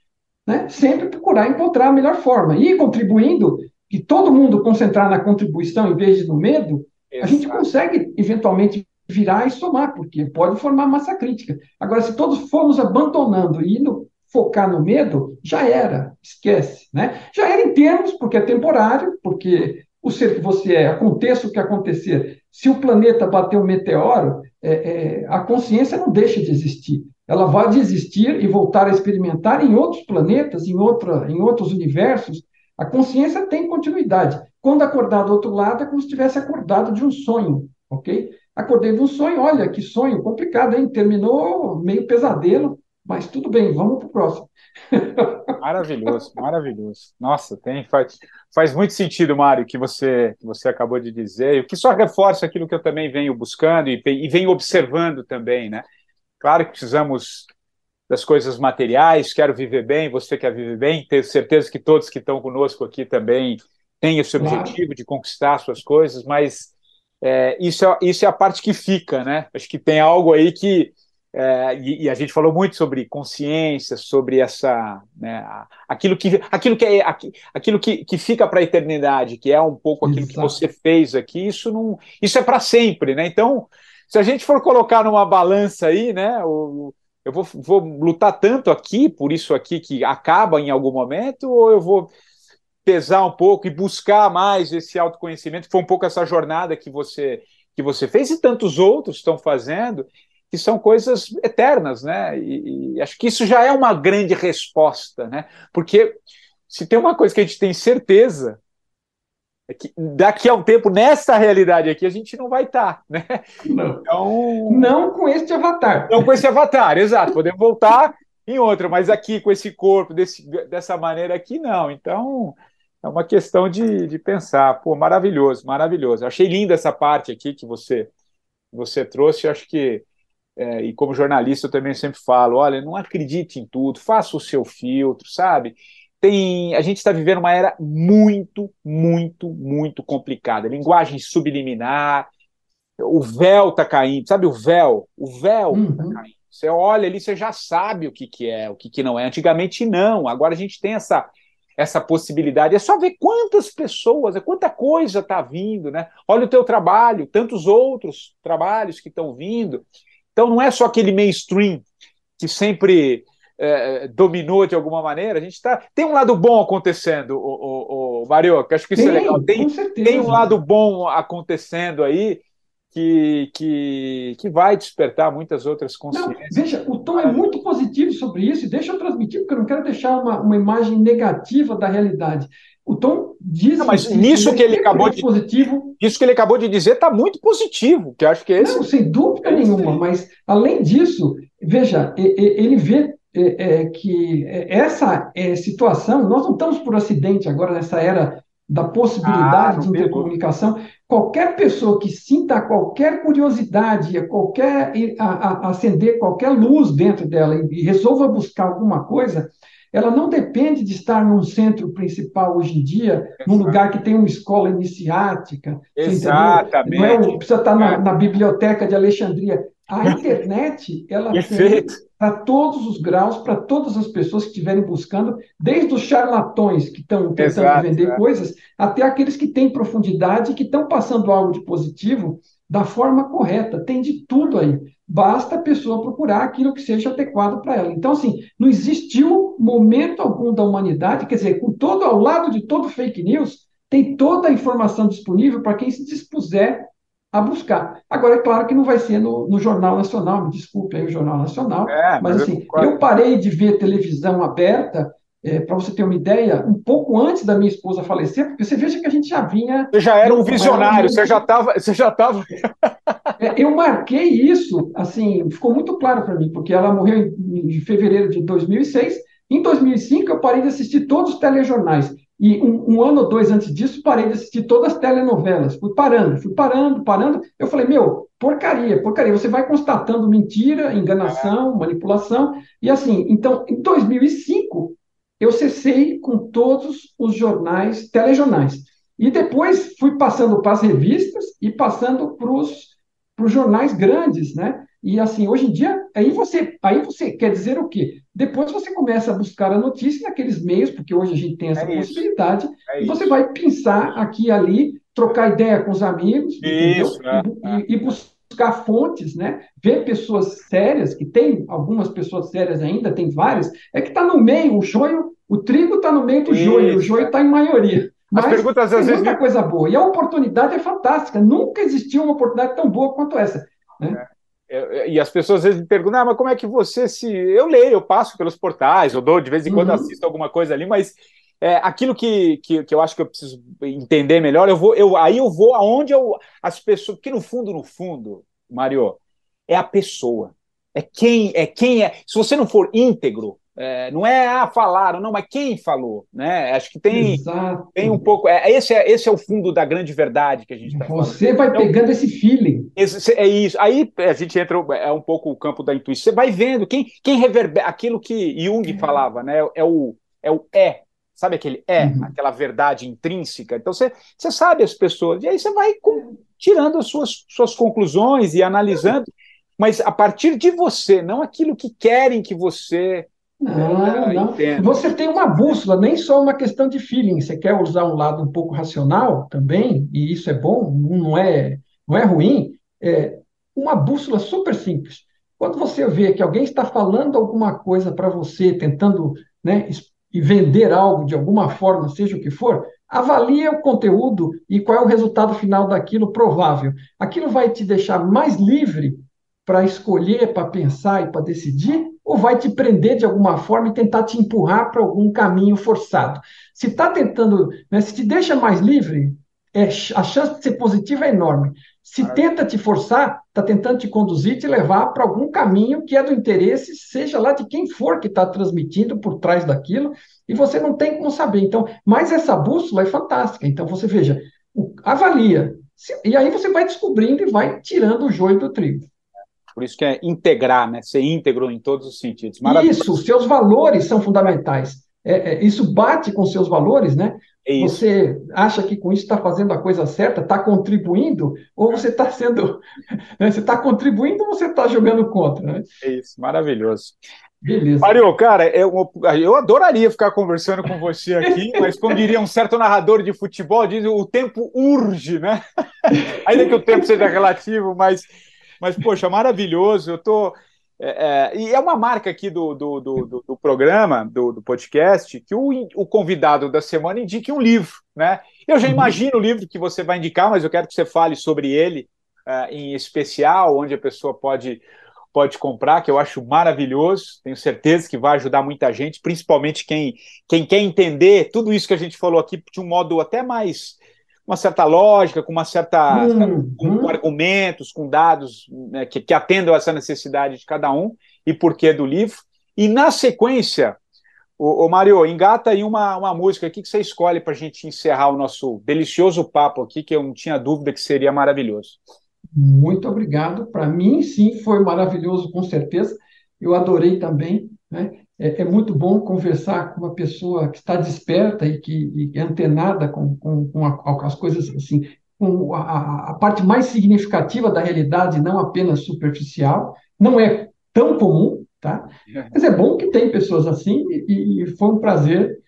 né, sempre procurar encontrar a melhor forma. E contribuindo, que todo mundo concentrar na contribuição em vez de no medo, Exato. a gente consegue eventualmente virar e somar, porque pode formar massa crítica. Agora, se todos formos abandonando e indo focar no medo, já era, esquece. Né? Já era em termos, porque é temporário, porque o ser que você é, aconteça o que acontecer. Se o planeta bater um meteoro, é, é, a consciência não deixa de existir ela vai desistir e voltar a experimentar em outros planetas, em, outra, em outros universos. A consciência tem continuidade. Quando acordar do outro lado, é como se tivesse acordado de um sonho, ok? Acordei de um sonho, olha que sonho complicado, hein? Terminou meio pesadelo, mas tudo bem, vamos para o próximo. Maravilhoso, maravilhoso. Nossa, tem, faz, faz muito sentido, Mário, que você, que você acabou de dizer, o que só reforça aquilo que eu também venho buscando e, e venho observando também, né? Claro que precisamos das coisas materiais, quero viver bem, você quer viver bem, tenho certeza que todos que estão conosco aqui também têm esse objetivo de conquistar suas coisas, mas é, isso, é, isso é a parte que fica, né? Acho que tem algo aí que. É, e, e, a gente falou muito sobre consciência, sobre essa. Né, aquilo que, aquilo que, é, aquilo que, que fica para a eternidade, que é um pouco aquilo Exato. que você fez aqui, isso, não, isso é para sempre, né? Então se a gente for colocar numa balança aí, né, o, eu vou, vou lutar tanto aqui por isso aqui que acaba em algum momento, ou eu vou pesar um pouco e buscar mais esse autoconhecimento, que foi um pouco essa jornada que você que você fez e tantos outros estão fazendo, que são coisas eternas, né? E, e acho que isso já é uma grande resposta, né? Porque se tem uma coisa que a gente tem certeza é que daqui a um tempo, nessa realidade aqui, a gente não vai estar, tá, né? Não. Então, não com este avatar. Não com esse avatar, exato. Podemos voltar em outra, mas aqui, com esse corpo, desse, dessa maneira aqui, não. Então, é uma questão de, de pensar. Pô, maravilhoso, maravilhoso. achei linda essa parte aqui que você, você trouxe. Acho que, é, e como jornalista, eu também sempre falo: olha, não acredite em tudo, faça o seu filtro, sabe? tem, a gente está vivendo uma era muito, muito, muito complicada. Linguagem subliminar, o véu está caindo, sabe o véu? O véu está uhum. caindo. Você olha ali, você já sabe o que, que é, o que, que não é. Antigamente não. Agora a gente tem essa essa possibilidade. É só ver quantas pessoas, quanta coisa está vindo, né? Olha o teu trabalho, tantos outros trabalhos que estão vindo. Então não é só aquele mainstream que sempre é, dominou de alguma maneira. A gente tá, tem um lado bom acontecendo, o, o, o Mario, que acho que isso é tem, é legal. Tem, tem um lado bom acontecendo aí que, que, que vai despertar muitas outras consciências. Não, veja, o tom é muito positivo sobre isso, e deixa eu transmitir, porque eu não quero deixar uma, uma imagem negativa da realidade. O Tom diz não, mas nisso que ele acabou de positivo. Isso que ele acabou de dizer está muito positivo, que acho que é esse. Não, sem dúvida nenhuma, mas além disso, veja, ele vê é, é, que essa é, situação, nós não estamos por acidente agora nessa era da possibilidade ah, de intercomunicação. Qualquer pessoa que sinta qualquer curiosidade, qualquer a, a, acender qualquer luz dentro dela e resolva buscar alguma coisa, ela não depende de estar num centro principal hoje em dia, Exato. num lugar que tem uma escola iniciática. Exatamente. Não é, precisa estar na, na biblioteca de Alexandria. A internet, ela tem para todos os graus, para todas as pessoas que estiverem buscando, desde os charlatões que estão tentando Exato, vender é. coisas, até aqueles que têm profundidade e que estão passando algo de positivo da forma correta. Tem de tudo aí. Basta a pessoa procurar aquilo que seja adequado para ela. Então, assim, não existiu momento algum da humanidade, quer dizer, com todo ao lado de todo fake news, tem toda a informação disponível para quem se dispuser a buscar. Agora, é claro que não vai ser no, no Jornal Nacional, me desculpe aí o Jornal Nacional, é, mas, mas assim, eu, eu, parei de ver televisão aberta é, para você ter uma ideia, um pouco antes da minha esposa falecer, porque você veja que a gente já vinha. Você já era um visionário, você já estava. Você já estava. é, eu marquei isso, assim, ficou muito claro para mim, porque ela morreu em, em, fevereiro de 2006. Em 2005, eu parei de assistir todos os telejornais. E um, um, ano ou dois antes disso, parei de assistir todas as telenovelas. Fui parando, fui parando, parando. Eu falei, meu, porcaria, porcaria. Você vai constatando mentira, enganação, manipulação. E assim, então, em 2005, eu cessei com todos os jornais, telejornais. E depois fui passando para as revistas e passando para os jornais grandes, né? E assim, hoje em dia, aí você, aí você quer dizer o quê? Depois você começa a buscar a notícia naqueles meios, porque hoje a gente tem essa é possibilidade, é e você vai pensar aqui e ali, trocar ideia com os amigos, isso, é, e, e, buscar fontes, né? Ver pessoas sérias, que tem algumas pessoas sérias ainda, tem várias, é que está no meio, o joio, o trigo está no meio do isso. joio, o joio está em maioria. Mas As perguntas às vezes. muita coisa boa. E a oportunidade é fantástica. Nunca existiu uma oportunidade tão boa quanto essa. Né? É. E as pessoas às vezes me perguntam, ah, mas como é que você se. Eu leio, eu passo pelos portais, eu dou de vez em quando uhum. assisto alguma coisa ali, mas é, aquilo que, que, que, eu acho que eu preciso entender melhor, eu vou, eu, aí eu vou aonde eu, as pessoas. Porque no fundo, no fundo, Mário, é a pessoa. É quem é quem é. Se você não for íntegro, é, não é ah, falaram, não, mas quem falou, né? Acho que tem, tem um pouco. É, esse, é, esse é o fundo da grande verdade que a gente está Você vai então, pegando esse feeling. Esse, é isso. Aí a gente entra, é um pouco o campo da intuição. Você vai vendo quem, quem reverbera aquilo que Jung é. falava, né? É o é o é. Sabe aquele é, uhum. aquela verdade intrínseca? Então você, você sabe as pessoas, e aí você vai com, tirando as suas, suas conclusões e analisando, mas a partir de você, não aquilo que querem que você não, não. Você tem uma bússola, nem só uma questão de feeling. Você quer usar um lado um pouco racional também, e isso é bom, não é, não é ruim. É uma bússola super simples. Quando você vê que alguém está falando alguma coisa para você, tentando né, vender algo de alguma forma, seja o que for, avalie o conteúdo e qual é o resultado final daquilo provável. Aquilo vai te deixar mais livre para escolher, para pensar e para decidir, ou vai te prender de alguma forma e tentar te empurrar para algum caminho forçado. Se está tentando, né, se te deixa mais livre, é, a chance de ser positiva é enorme. Se tenta te forçar, está tentando te conduzir, te levar para algum caminho que é do interesse, seja lá de quem for que está transmitindo por trás daquilo, e você não tem como saber. Então, mas essa bússola é fantástica. Então, você veja, avalia, e aí você vai descobrindo e vai tirando o joio do trigo. Por isso que é integrar, né? Ser íntegro em todos os sentidos. Isso, seus valores são fundamentais. É, é, isso bate com seus valores, né? É você acha que com isso está fazendo a coisa certa, está contribuindo, ou você está sendo. Né? Você está contribuindo ou você está jogando contra? Né? É isso, maravilhoso. Beleza. Mário, cara, eu, eu adoraria ficar conversando com você aqui, mas como diria um certo narrador de futebol, diz o tempo urge, né? Ainda que o tempo seja relativo, mas mas, poxa, maravilhoso. Eu tô. É, é, e é uma marca aqui do, do, do, do programa, do, do, podcast, que o, o convidado da semana indique um livro, né? Eu já uhum. imagino o livro que você vai indicar, mas eu quero que você fale sobre ele uh, em especial, onde a pessoa pode, pode comprar, que eu acho maravilhoso. Tenho certeza que vai ajudar muita gente, principalmente quem, quem quer entender tudo isso que a gente falou aqui de um modo até mais uma certa lógica, com uma certa uhum. com argumentos, com dados né, que, que atendam essa necessidade de cada um e porquê do livro. E na sequência, o, o Mário, engata aí uma, uma música aqui que você escolhe para a gente encerrar o nosso delicioso papo aqui, que eu não tinha dúvida que seria maravilhoso. Muito obrigado. Para mim, sim, foi maravilhoso, com certeza. Eu adorei também. Né? É, é, muito bom conversar com uma pessoa que está desperta e que e é antenada com, com, com, a, com, as coisas assim, com a, a, parte mais significativa da realidade, não apenas superficial. Não é tão comum, tá? É. Mas é bom que tem pessoas assim e, e foi um prazer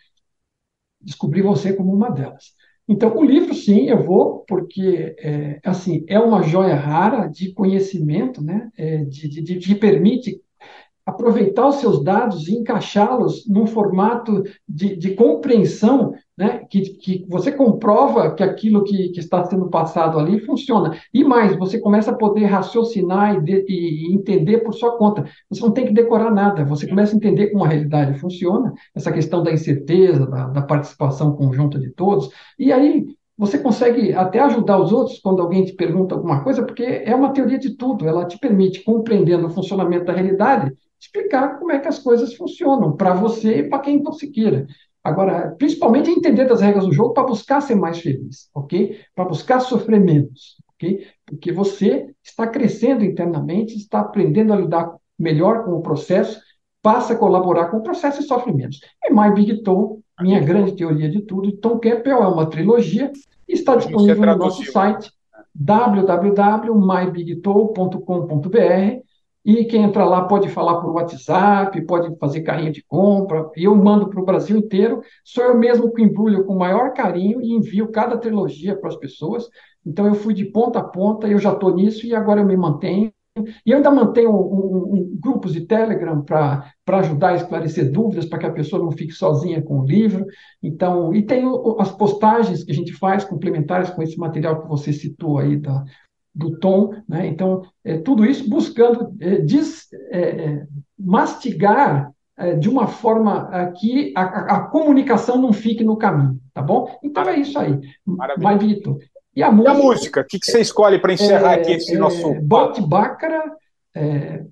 descobrir você como uma delas. Então, o livro, sim, eu vou, porque é, assim, é uma joia rara de conhecimento, né? É, de, de, de, de permite aproveitar os seus dados e encaixá-los num formato de, de compreensão né, que, que você comprova que aquilo que, que, está sendo passado ali funciona. E mais, você começa a poder raciocinar e, de, e, entender por sua conta. Você não tem que decorar nada, você começa a entender como a realidade funciona, essa questão da incerteza, da, da participação conjunta de todos, e aí você consegue até ajudar os outros quando alguém te pergunta alguma coisa, porque é uma teoria de tudo, ela te permite, compreendendo o funcionamento da realidade, explicar como é que as coisas funcionam para você e para quem você queira. Agora, principalmente entender das regras do jogo para buscar ser mais feliz, ok? Para buscar sofrer menos, ok? Porque você está crescendo internamente, está aprendendo a lidar melhor com o processo, passa a colaborar com o processo e sofre menos. É My Big Tom, minha grande teoria de tudo. Tom Campbell é uma trilogia e está disponível no nosso site www.mybigtool.com.br e quem entrar lá pode falar por WhatsApp, pode fazer carrinho de compra, eu mando para o Brasil inteiro. Sou eu mesmo que embrulho com o maior carinho e envio cada trilogia para as pessoas. Então eu fui de ponta a ponta, eu já estou nisso e agora eu me mantenho. E eu ainda mantenho um, um, grupos de Telegram para ajudar a esclarecer dúvidas, para que a pessoa não fique sozinha com o livro. Então, e tem as postagens que a gente faz complementares com esse material que você citou aí da, do tom, né? Então, é, tudo isso buscando é, des, é, é mastigar é, de uma forma que a, a, comunicação não fique no caminho, tá bom? Então é isso aí. Vai, Vitor. E a música? E a música? O que, que você escolhe para encerrar aqui esse nosso. Bolt Baccara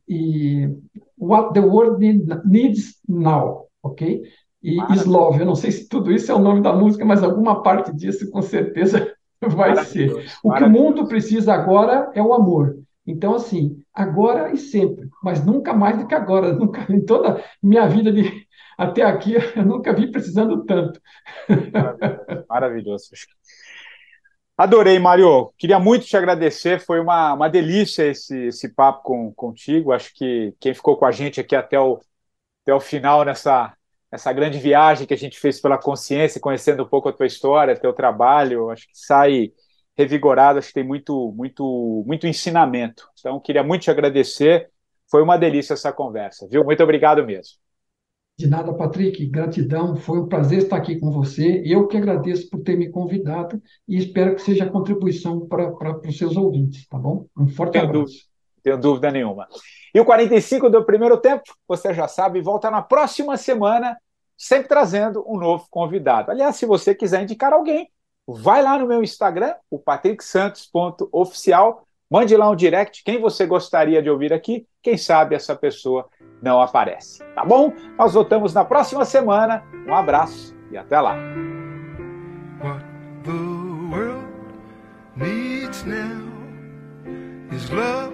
e What the World Needs Now, ok? E Maravilha. Slove, eu não sei se tudo isso é o nome da música, mas alguma parte disso com certeza vai ser. O que o mundo precisa agora é o amor. Então, assim, agora e sempre, mas nunca mais do que agora. Nunca, em toda minha vida de até aqui, eu nunca vi precisando tanto. Maravilhoso. Maravilhoso. Adorei, Mário. Queria muito te agradecer. Foi uma, uma delícia esse, esse papo com, contigo. Acho que quem ficou com a gente aqui até o, até o final nessa, essa grande viagem que a gente fez pela consciência, conhecendo um pouco a tua história, teu trabalho, acho que sai revigorado, acho que tem muito, muito, muito ensinamento. Então, queria muito te agradecer. Foi uma delícia essa conversa, viu? Muito obrigado mesmo. De nada, Patrick. Gratidão. Foi um prazer estar aqui com você. Eu que agradeço por ter me convidado e espero que seja contribuição para, para, para os seus ouvintes, tá bom? Um forte abraço. Dúvida. Tenho dúvida nenhuma. E o 45 do primeiro tempo, você já sabe, volta na próxima semana, sempre trazendo um novo convidado. Aliás, se você quiser indicar alguém, vai lá no meu Instagram, o patricksantos.oficial, mande lá um direct quem você gostaria de ouvir aqui, quem sabe essa pessoa não aparece. Tá bom? Nós voltamos na próxima semana. Um abraço e até lá. Needs now is love,